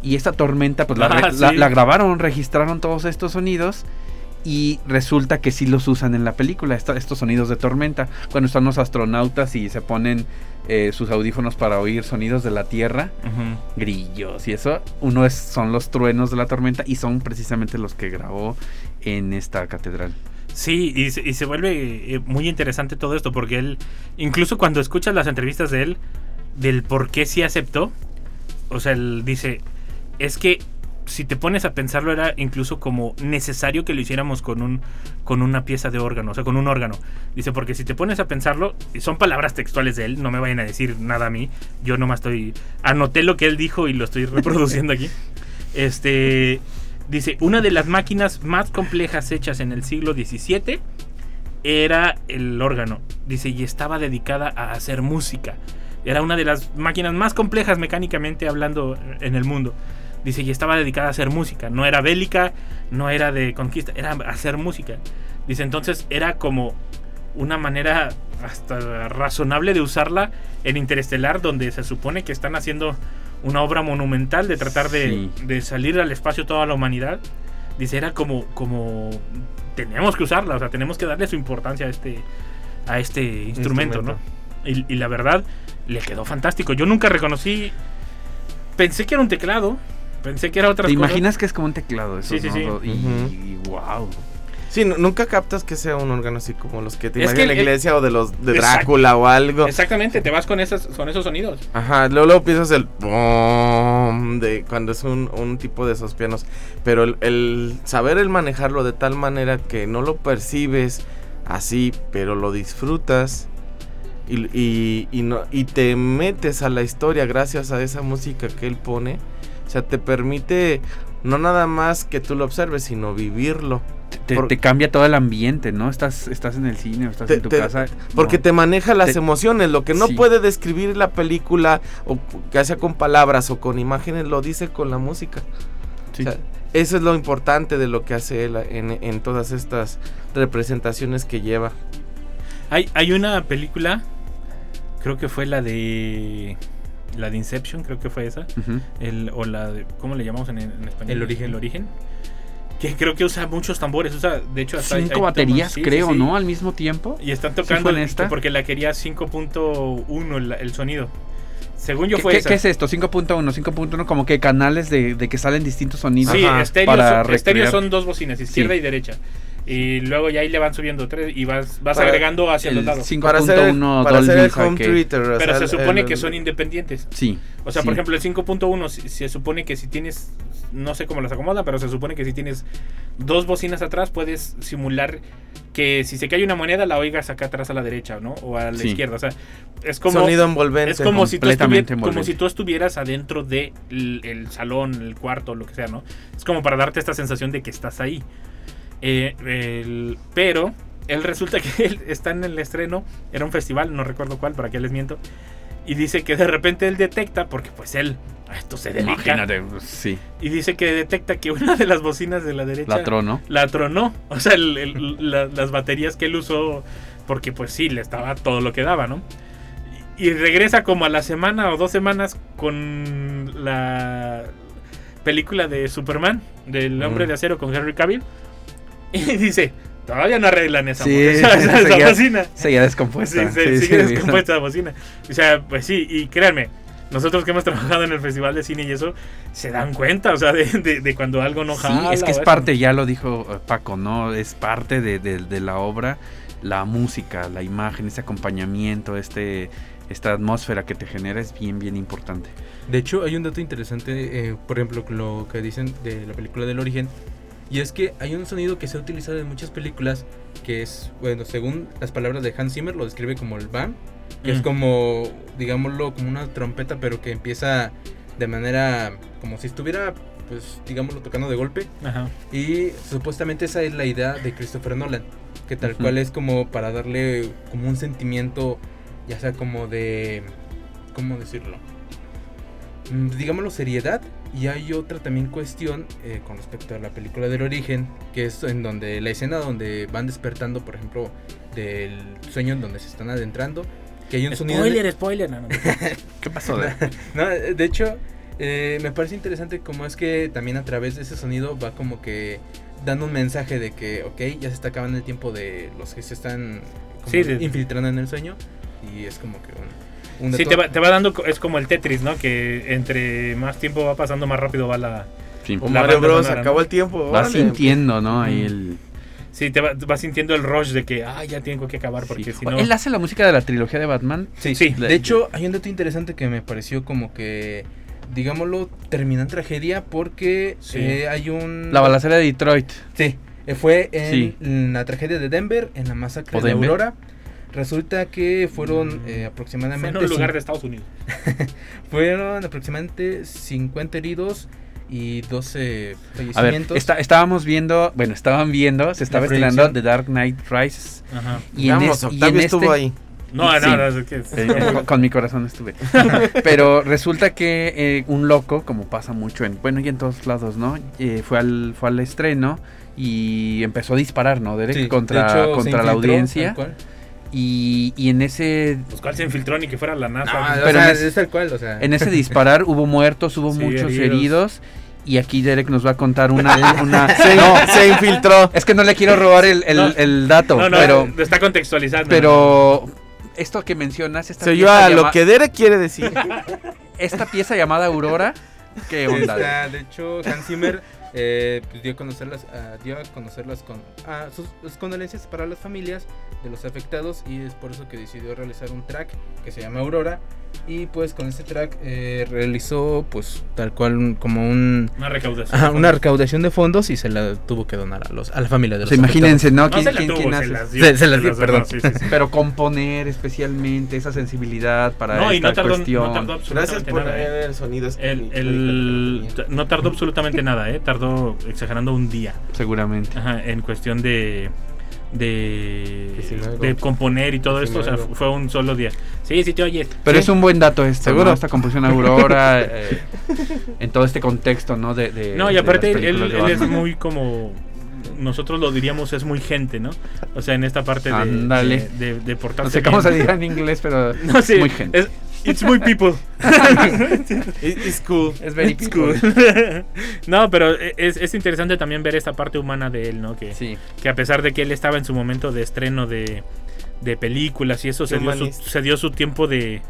Y esta tormenta, pues la, Ah, la- la grabaron, registraron todos estos sonidos. Y resulta que sí los usan en la película, esta- estos sonidos de tormenta. Cuando están los astronautas y se ponen eh, sus audífonos para oír sonidos de la Tierra, grillos y eso. Uno es, son los truenos de la tormenta y son precisamente los que grabó en esta catedral. Sí, y se, y se vuelve eh, muy interesante todo esto, porque él, incluso cuando escuchas las entrevistas de él, del por qué sí aceptó, o sea, él dice, es que si te pones a pensarlo era incluso como necesario que lo hiciéramos con un con una pieza de órgano, o sea, con un órgano. Dice, porque si te pones a pensarlo, y son palabras textuales de él, no me vayan a decir nada a mí, yo nomás estoy anoté lo que él dijo y lo estoy reproduciendo aquí. <laughs> Este dice, una de las máquinas más complejas hechas en el siglo XVII era el órgano. Dice, y estaba dedicada a hacer música. Era una de las máquinas más complejas mecánicamente hablando en el mundo. Dice, y estaba dedicada a hacer música. No era bélica, no era de conquista, era hacer música. Dice, entonces era como una manera hasta razonable de usarla en Interestelar, donde se supone que están haciendo una obra monumental de tratar de, Sí. de salir al espacio toda la humanidad. Dice, era como, como tenemos que usarla, o sea, tenemos que darle su importancia a este, a este instrumento, ¿no? Y, y la verdad, le quedó fantástico. Yo nunca reconocí, pensé que era un teclado, pensé que era otra ¿Te cosa. imaginas que es como un teclado eso? Sí, sí, sí. Y wow. Sí, nu- nunca captas que sea un órgano así como los que te imaginas la el- iglesia o de los de. Drácula o algo. Exactamente, te vas con, esas, con esos sonidos. Ajá, luego, luego piensas el boom de cuando es un, un tipo de esos pianos. Pero el, el saber el manejarlo de tal manera que no lo percibes así, pero lo disfrutas y, y, y no, y te metes a la historia gracias a esa música que él pone. O sea, te permite no nada más que tú lo observes, sino vivirlo. Te, Por- te cambia todo el ambiente, ¿no? Estás, estás en el cine o estás Te- en tu te- casa. Porque no. te maneja las Te- emociones, lo que no Sí. puede describir la película, o ya sea con palabras o con imágenes, lo dice con la música. Sí. O sea, eso es lo importante de lo que hace él en, en todas estas representaciones que lleva. Hay, hay una película, creo que fue la de. La de Inception, creo que fue esa. El, o la de. ¿Cómo le llamamos en, en español? El origen. El origen. Que creo que usa muchos tambores. Usa, de hecho, hasta Cinco hay baterías, sí, creo, sí, sí. ¿no? Al mismo tiempo. Y están ¿Sí tocando en el- esta? porque la quería 5.1 el, el sonido. Según yo ¿Qué, fue qué- esa. qué es esto? 5.1, 5.1, como que canales de, de que salen distintos sonidos. Sí, Ajá, estéreo, para son, estéreo son dos bocinas, izquierda Sí. y derecha. Y luego ya ahí le van subiendo tres y vas, vas Para- agregando hacia El los lados. 5.1 Para hacer el, para hacer Dolby, el ¿sabe home o Pero sea, se supone el- que son independientes. Sí. O sea, sí. por ejemplo, el 5.1 si- se supone que si tienes, no sé cómo las acomoda, pero se supone que si tienes dos bocinas atrás puedes simular que si se cae una moneda la oigas acá atrás a la derecha, ¿no? O a la Sí. izquierda. O sea, es como... sonido envolvente. Es como si, tú como si tú estuvieras adentro del el, el salón, el cuarto, lo que sea, ¿no? Es como para darte esta sensación de que estás ahí. Eh, el- pero él resulta que <laughs> él está en el estreno, era un festival, no recuerdo cuál, para qué les miento. Y dice que de repente él detecta, porque pues él a esto se dedica. Imagínate, sí. Y dice que detecta que una de las bocinas de la derecha La trono. la tronó. O sea, el- el- la- las baterías que él usó, porque pues sí, le estaba todo lo que daba, ¿no? Y, y regresa como a la semana o dos semanas con la película de Superman, del hombre Mm. de acero con Henry Cavill. <laughs> Y dice, todavía no arreglan esa, Sí, esa- <laughs> esa seguía- bocina. Seguía descompuesta. Sí, se- Sí, sigue sí, descompuesta la bocina. O sea, pues sí, y créanme, nosotros que hemos trabajado en el Festival de Cine y eso, se dan cuenta, o sea, de, de- de cuando algo no Sí, jala. es que es parte, ya lo dijo eh, Paco, ¿no? Es parte de, de- de la obra, la música, la imagen, ese acompañamiento, este esta atmósfera que te genera es bien, bien importante. De hecho, hay un dato interesante, eh, por ejemplo, lo que dicen de la película del origen, y es que hay un sonido que se ha utilizado en muchas películas, que es, bueno, según las palabras de Hans Zimmer, lo describe como el bang, que es Mm. como, digámoslo, como una trompeta, pero que empieza de manera, como si estuviera, pues, digámoslo, tocando de golpe. Ajá. Y supuestamente esa es la idea de Christopher Nolan, que tal cual es como para darle como un sentimiento, ya sea como de, ¿cómo decirlo? Mm, Digámoslo seriedad. Y hay otra también cuestión eh, con respecto a la película del origen, que es en donde la escena donde van despertando, por ejemplo, del sueño en donde se están adentrando, que hay un sonido... Spoiler, spoiler. no, no. <laughs> ¿Qué pasó? De? <laughs> No, de hecho, eh, me parece interesante cómo es que también a través de ese sonido va como que dando un mensaje de que, ok, ya se está acabando el tiempo de los que se están como Sí, infiltrando en el sueño. Y es como que un... un Sí, te va, te va dando, es como el Tetris, ¿no? Que entre más tiempo va pasando, más rápido va la... Sí. O La Mario Bros. sonora, acabó ¿no? el tiempo. Vas sintiendo, ¿no? Ahí el... Sí, te va- vas sintiendo el rush de que, ah, ya tengo que acabar porque sí. si no... Él hace la música de la trilogía de Batman. Sí, Sí. de hecho, hay un dato interesante que me pareció como que, digámoslo, termina en tragedia porque Sí. eh, hay un... La balacera de Detroit. Sí, eh, fue en Sí. la tragedia de Denver, en la masacre ¿O de? Aurora. Resulta que fueron eh, aproximadamente... Fue en un lugar de Estados Unidos. <laughs> Fueron aproximadamente 50 heridos y 12 A ver, fallecimientos. está- estábamos viendo, bueno, estaban viendo, se estaba estrenando. The Dark Knight Rises. Ajá. Y en, Vamos, es- y en estuvo este- ahí. No, Sí. no, no, es que es- Eh, con, con mi corazón estuve. <laughs> Pero resulta que eh, un loco, como pasa mucho en, bueno, y en todos lados, ¿no? Eh, fue al fue al estreno y empezó a disparar, ¿no? Derek Sí, de contra hecho, se contra la audiencia. Y, y en ese Pues cuál se infiltró ni que fuera la NASA. No, Pero o sea, en ese- es tal cual, o sea. en ese disparar hubo muertos, hubo Sí, muchos heridos. heridos. y aquí Derek nos va a contar una, <laughs> una <laughs> Se, no, se <laughs> infiltró. es que no le quiero robar el, el- No. el dato, no, no, pero lo está contextualizando. pero esto que mencionas esta Se oyó a lo que Derek quiere decir. esta pieza llamada Aurora, ¿qué onda? Está, de hecho, Hans Zimmer eh, pues, dio, a conocerlas, ah, dio conocerlas con sus condolencias para las familias de los afectados y es por eso que decidió realizar un track que se llama Aurora y pues con este track eh, realizó pues tal cual un- como un Una recaudación. ajá, una recaudación de fondos y se la tuvo que donar a los a la familia de O los sea, imagínense, ¿no? No ¿Quién, se la quién- tuvo, quién se hace? las dio. Se- se las dio, perdón. sí, sí, sí. Pero componer especialmente esa sensibilidad para No, y esta no tardó, cuestión. no tardó absolutamente Gracias por nada. ¿eh? el sonido. El, el- no tardó absolutamente nada, ¿eh? Tardó exagerando un día. Seguramente. Ajá, en cuestión de de, de componer y todo que esto, o sea, fue un solo día. Sí, sí te oyes. Pero Sí. es un buen dato esto, ¿Seguro? ¿no? Esta composición Aurora, <laughs> eh, en todo este contexto, ¿no? De, de- No, y aparte él, es muy como nosotros lo diríamos es muy gente, ¿no? O sea, en esta parte de, Ándale. de, de, de portarse No sé cómo bien. se dirá en inglés, pero <laughs> No, sí, muy gente. es- it's muy people. <laughs> It- It's cool. Es very It's people. cool. <laughs> no, pero es, es interesante también ver esta parte humana de él, ¿no? Que, Sí. que a pesar de que él estaba en su momento de estreno de, de películas y eso, se dio, su, humanista. se dio su tiempo de,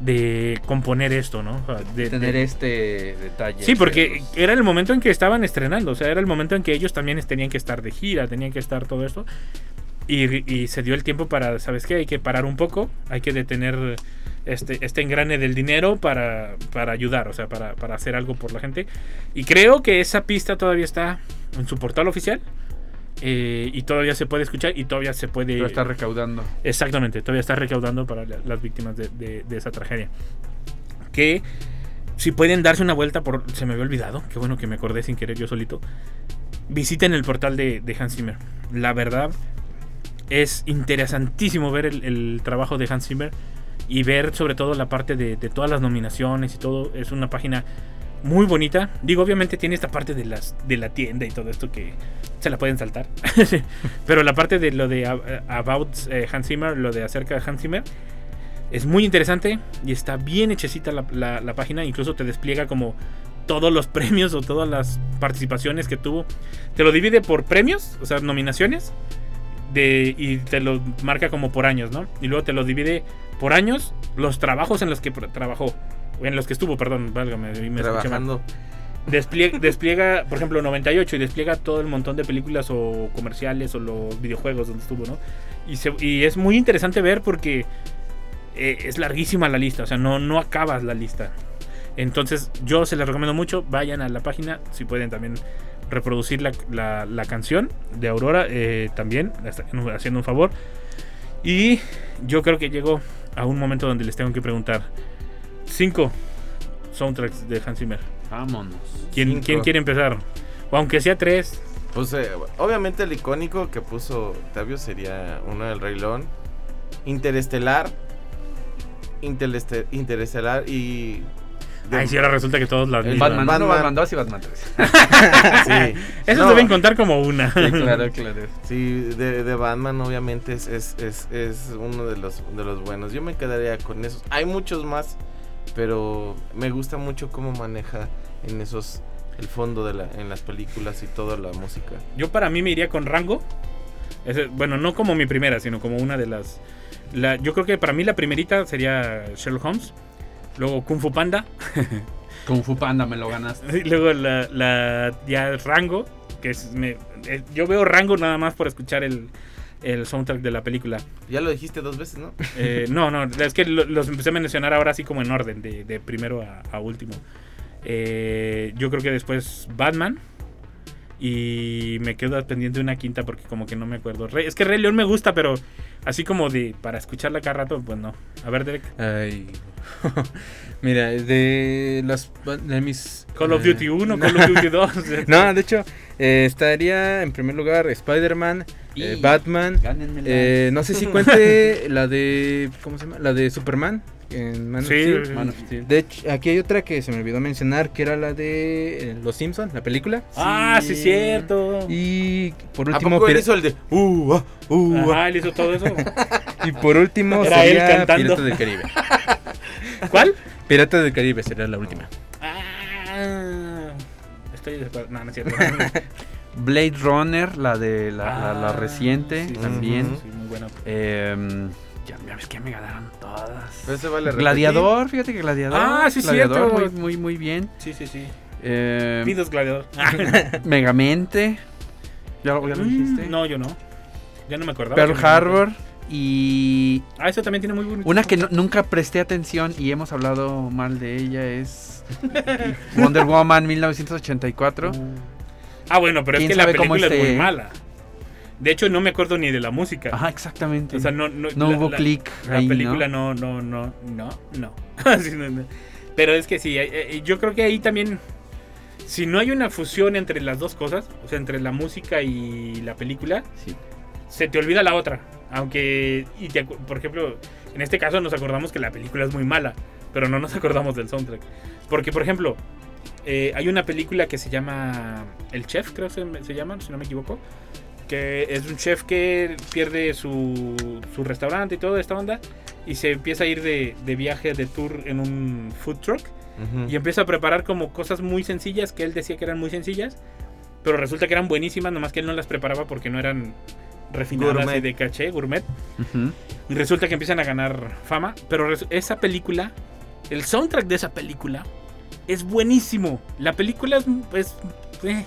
de componer esto, ¿no? O sea, de, Tener de- este detalle. Sí, porque era el momento en que estaban estrenando, o sea, era el momento en que ellos también tenían que estar de gira, tenían que estar todo esto. Y, y se dio el tiempo para, ¿sabes qué? Hay que parar un poco, hay que detener este, este engrane del dinero para, para ayudar, o sea, para, para hacer algo por la gente. Y creo que esa pista todavía está en su portal oficial. eh, y todavía se puede escuchar y todavía se puede... Lo está recaudando. Exactamente, todavía está recaudando para la- las víctimas de, de- de esa tragedia. Que si pueden darse una vuelta por... Se me había olvidado, qué bueno que me acordé sin querer yo solito. Visiten el portal de, de Hans Zimmer. La verdad es interesantísimo ver el, el trabajo de Hans Zimmer y ver sobre todo la parte de, de todas las nominaciones y todo. Es una página muy bonita. Digo, obviamente tiene esta parte de, las, de la tienda y todo esto que se la pueden saltar. <laughs> Pero la parte de lo de About eh, Hans Zimmer, lo de acerca de Hans Zimmer, es muy interesante y está bien hechecita la, la- la página. Incluso te despliega como todos los premios o todas las participaciones que tuvo. Te lo divide por premios, o sea, nominaciones. De, y te lo marca como por años, ¿no? Y luego te lo divide por años los trabajos en los que trabajó. en los que estuvo, perdón, válgame, me. Trabajando. Despliega, despliega, por ejemplo, 98 y despliega todo el montón de películas o comerciales o los videojuegos donde estuvo, ¿no? Y, se- y es muy interesante ver porque eh, es larguísima la lista, o sea, no, no acabas la lista. Entonces, yo se les recomiendo mucho, vayan a la página, si pueden también reproducir la, la- la canción de Aurora, eh, también, haciendo un favor. Y yo creo que llego a un momento donde les tengo que preguntar, cinco soundtracks de Hans Zimmer. Vámonos. ¿Quién, Cinco. quién quiere empezar? O aunque sea tres. Pues eh, obviamente el icónico que puso Octavio sería uno del Rey León. Interestelar. Intereste- Interestelar y. de- Ay, si ahora resulta que todos las mismas. Batman, Batman. Batman 2 y Batman 3. <laughs> sí. <laughs> Esos No, deben contar como una. Sí, claro, claro. Sí, de, de Batman obviamente es, es, es, es uno de los, de los buenos. Yo me quedaría con esos. Hay muchos más, pero me gusta mucho cómo maneja en esos el fondo de la, en las películas y toda la música. Yo para mí me iría con Rango. Ese- bueno, no como mi primera, sino como una de las... la- yo creo que para mí la primerita sería Sherlock Holmes. Luego Kung Fu Panda. <laughs> Kung Fu Panda me lo ganaste. Y luego la, la ya Rango. Que es, me- eh, yo veo Rango nada más por escuchar el, el soundtrack de la película. Ya lo dijiste dos veces, ¿no? Eh, no, no, es que lo- los empecé a mencionar ahora así como en orden, de, de primero a, a último. Eh, yo creo que después Batman. Y me quedo pendiente de una quinta porque como que no me acuerdo. Rey- es que Rey León me gusta, pero así como de para escucharla cada rato, pues no. A ver, Derek. Ay. <laughs> Mira, de las de mis Call of eh, Duty 1, <laughs> Call of Duty 2. No, de hecho, eh, estaría en primer lugar Spider-Man, eh, Y- Batman. Eh, no sé si cuente la de. ¿Cómo se llama? La de Superman. En Man of Sí, Steel. sí, Man of Steel. De hecho, aquí hay otra que se me olvidó mencionar, que era la de eh, Los Simpsons, la película. Ah, sí, cierto. Y por ¿A último, poco él hizo el de uh, ah, uh, ah? Ajá, él hizo todo eso. y por último Era él sería cantando. Piratas del Caribe. <laughs> ¿Cuál? Piratas del Caribe sería la última. Ah, estoy desesperado. No, no es cierto. <laughs> Blade Runner, la de la, la- la Ah, reciente sí, también. Sí, muy buena. Em, ya, ya ves que me ganaron todas. Pero vale. Gladiador, fíjate que Gladiador. Ah, sí, Gladiador, cierto. muy, muy, muy bien. Sí, sí, sí. Em, Pidos Gladiador. <laughs> Megamente. ¿Ya, lo- ya lo dijiste? Mm, No, yo no. Ya no me acordaba. Pearl Harbor. Y Ah, eso también tiene muy bonito. una que no- nunca presté atención y hemos hablado mal de ella es Wonder Woman 1984. Ah, bueno, pero es ¿Quién que la película es muy mala. De hecho, no me acuerdo ni de la música. Ajá, exactamente. O sea, no, no, No la- hubo la- click La película no, no, no, no, <laughs> no. No. Pero es que sí, eh, eh, yo creo que ahí también, si no hay una fusión entre las dos cosas, o sea, entre la música y la película, Sí. se te olvida la otra. Aunque, y te acu- por ejemplo, en este caso nos acordamos que la película es muy mala, pero no nos <laughs> acordamos del soundtrack. Porque, por ejemplo, eh, hay una película que se llama El Chef, creo que se, se llama, si no me equivoco. Que es un chef que pierde su, su restaurante y toda esta onda. Y se empieza a ir de, de viaje, de tour en un food truck. Y empieza a preparar como cosas muy sencillas que él decía que eran muy sencillas. Pero resulta que eran buenísimas, nomás que él no las preparaba porque no eran refinadas Gourmet. y de caché, gourmet. Y resulta que empiezan a ganar fama. Pero esa película, el soundtrack de esa película es buenísimo. La película es, es, eh,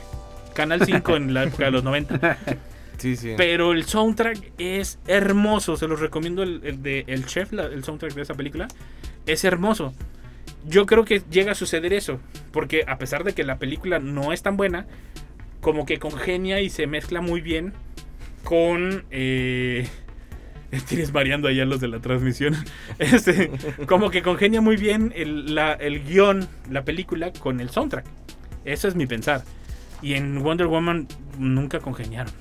Canal 5 en la época de los 90. <laughs> Pero el soundtrack es hermoso. Se los recomiendo el, el de El Chef, el soundtrack de esa película. Es hermoso. Yo creo que llega a suceder eso. Porque a pesar de que la película no es tan buena, como que congenia y se mezcla muy bien con. Eh, <laughs> tienes variando allá los de la transmisión. <laughs> Este, como que congenia muy bien el, la- el guion, la película, con el soundtrack. Eso es mi pensar. Y en Wonder Woman nunca congeniaron.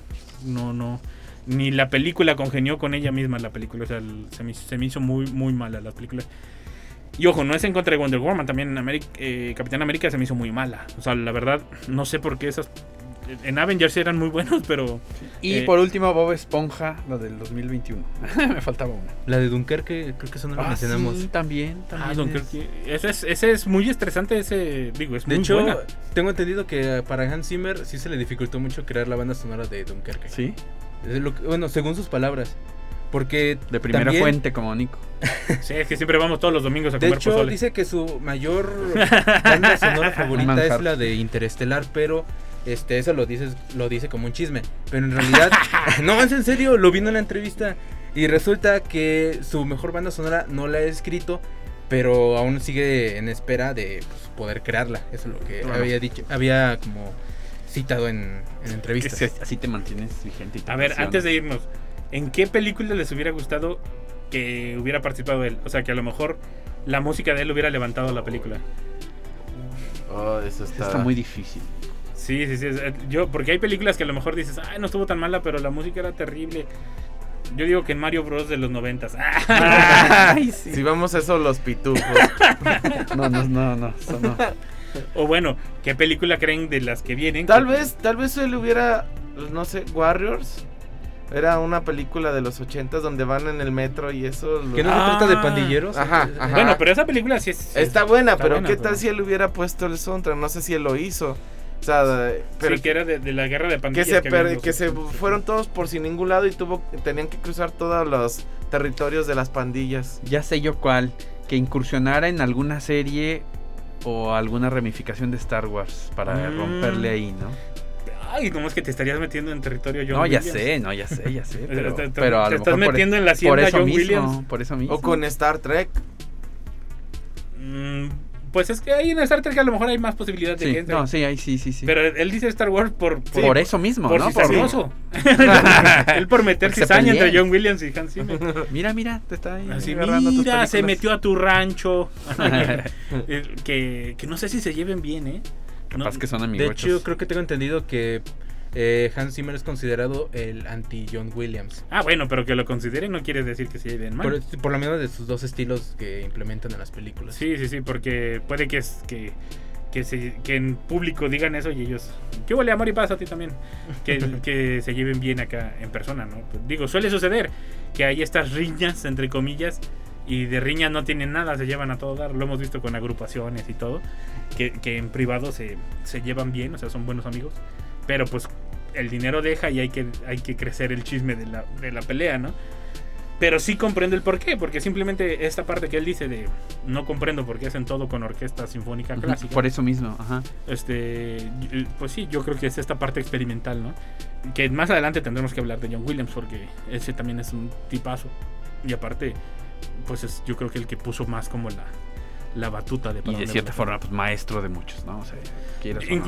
No, no. Ni la película congenió con ella misma, la película. O sea, se, me, se me hizo muy, muy mala la película. Y ojo, no es en contra de Wonder Woman. También Ameri- eh, Capitán América se me hizo muy mala. O sea, la verdad, no sé por qué esas. En Avengers eran muy buenos, pero. Y Eh, por último, Bob Esponja, la del 2021. <laughs> Me faltaba una. La de Dunkerque, creo que eso no lo Ah, mencionamos. sí, también, también. Ah, Don es- ese es, ese es muy estresante. Ese, digo, es De muy hecho, buena. tengo entendido que para Hans Zimmer sí se le dificultó mucho crear la banda sonora de Dunkerque. Sí. Es lo que- bueno, según sus palabras. Porque De primera también- fuente, como Nico. <laughs> Sí, es que siempre vamos todos los domingos a De comer hecho, pozole. dice que su mayor <laughs> banda sonora favorita es la de Interestelar, pero este eso lo dice, lo dice como un chisme. Pero en realidad, <laughs> <laughs> no, es en serio, lo vi en una entrevista. Y resulta que su mejor banda sonora no la ha escrito, pero aún sigue en espera de pues, poder crearla. Eso es lo que Bueno. había dicho, había como citado en, en entrevistas. Es que así te mantienes vigente. y te A ver, antes de irnos, ¿en qué película les hubiera gustado que hubiera participado él? O sea, que a lo mejor la música de él hubiera levantado la película. Oh, eso está... Está muy difícil. Sí, sí, sí. es- eh, Yo, porque hay películas que a lo mejor dices, ay, no estuvo tan mala, pero la música era terrible. Yo digo que en Mario Bros. de los noventas. <laughs> Ay, sí. Si vamos a eso, los pitufos. <laughs> No, no, no, no. eso no. o bueno, ¿qué película creen de las que vienen? Tal Que- vez, tal vez él hubiera, no sé, Warriors. Era una película de los ochentas donde van en el metro y eso. lo- Que no se Ah. trata de pandilleros. Ajá, ajá. Bueno, pero esa película sí es... Está buena, está pero buena, ¿qué pero- tal si él hubiera puesto el soundtrack? No sé si él lo hizo. O sea, pero sí, que era de, de la guerra de que pandillas. se, per- en los que se 80s. fueron todos por sin ningún lado y tuvo tenían que cruzar todos los territorios de las pandillas. Ya sé yo cuál. Que incursionara en alguna serie o alguna ramificación de Star Wars para Mm. romperle ahí, ¿no? Ay, ¿cómo es que te estarías metiendo en territorio John no, ya sé, no, ya sé, ya sé. Pero, <laughs> te- te- pero a te lo estás mejor por- metiendo en la por hacienda eso John mismo, Williams. Por eso mismo. O con Star Trek. Mm, pues es que ahí en Star Trek a lo mejor hay más posibilidad de que entre. no, sí, ahí sí, sí, sí. Pero él dice Star Wars por... Por, por eso mismo, por ¿no? cizañoso. <laughs> <laughs> él por meter cizaña entre. John Williams y Hans Zimmer. <laughs> Mira, mira, te está ahí Así, agarrando tus mira, se metió a tu rancho. Eh, que, que no sé si se lleven bien, ¿eh? No- Capaz que son De amigos. hecho, creo que tengo entendido que eh, Hans Zimmer es considerado el anti-John Williams. Ah, bueno, pero que lo consideren no quiere decir que se lleven mal. Por, por lo menos de sus dos estilos que implementan en las películas. Sí, sí, sí, porque puede que, es, que, que, se- que en público digan eso y ellos... ¿Qué huele amor y paz a ti también? <laughs> Que, que se lleven bien acá en persona, ¿no? Pues, digo, suele suceder que hay estas riñas, entre comillas, y de riñas no tienen nada, se llevan a todo dar. Lo hemos visto con agrupaciones y todo, que, que en privado se, se llevan bien, o sea, son buenos amigos. Pero pues el dinero deja y hay que, hay que crecer el chisme de la, de la pelea, ¿no? Pero sí comprendo el porqué, porque simplemente esta parte que él dice de no comprendo por qué hacen todo con orquesta sinfónica clásica. Por eso mismo, ajá. Este, pues sí, yo creo que es esta parte experimental, ¿no? Que más adelante tendremos que hablar de John Williams porque ese también es un tipazo. Y aparte, pues es yo creo que el que puso más como la, la batuta de Y para de dónde cierta forma, pues maestro de muchos, ¿no? O sea,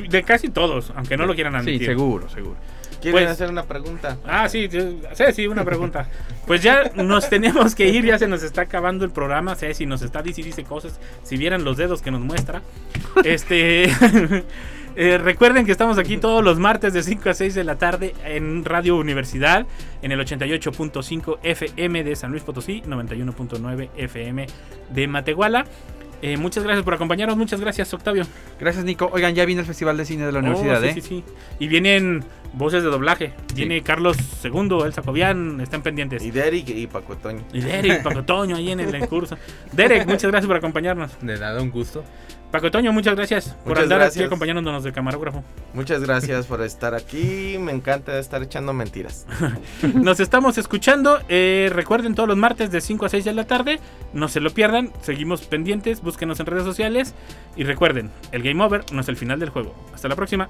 De casi todos, aunque no lo quieran admitir. Sí, seguro, seguro. ¿Quieren Pues- hacer una pregunta? Ah, sí, sí, sí, una pregunta. <laughs> Pues ya nos tenemos que ir, ya se nos está acabando el programa. Ceci nos está dice y dice cosas. Si vieran los dedos que nos muestra. <laughs> Este. <laughs> eh, recuerden que estamos aquí todos los martes de 5 a 6 de la tarde en Radio Universidad, en el 88.5 FM de San Luis Potosí, 91.9 FM de Matehuala. Eh, muchas gracias por acompañarnos, muchas gracias, Octavio. Gracias, Nico. Oigan, ya viene el Festival de Cine de la Universidad, Oh, sí, ¿eh? sí, sí. Y vienen voces de doblaje. Viene Carlos II, El Sacobian, están pendientes. Y Derek y Paco Toño. Y Derek, Paco Toño ahí en el <laughs> curso. Derek, muchas gracias por acompañarnos. De nada, un gusto. Paco Toño, muchas gracias por Muchas andar aquí acompañándonos de camarógrafo. Muchas gracias por estar aquí. Me encanta estar echando mentiras. <laughs> Nos estamos escuchando. eh, recuerden todos los martes de 5 a 6 de la tarde. No se lo pierdan. Seguimos pendientes. Búsquenos en redes sociales. Y recuerden, el game over no es el final del juego. Hasta la próxima.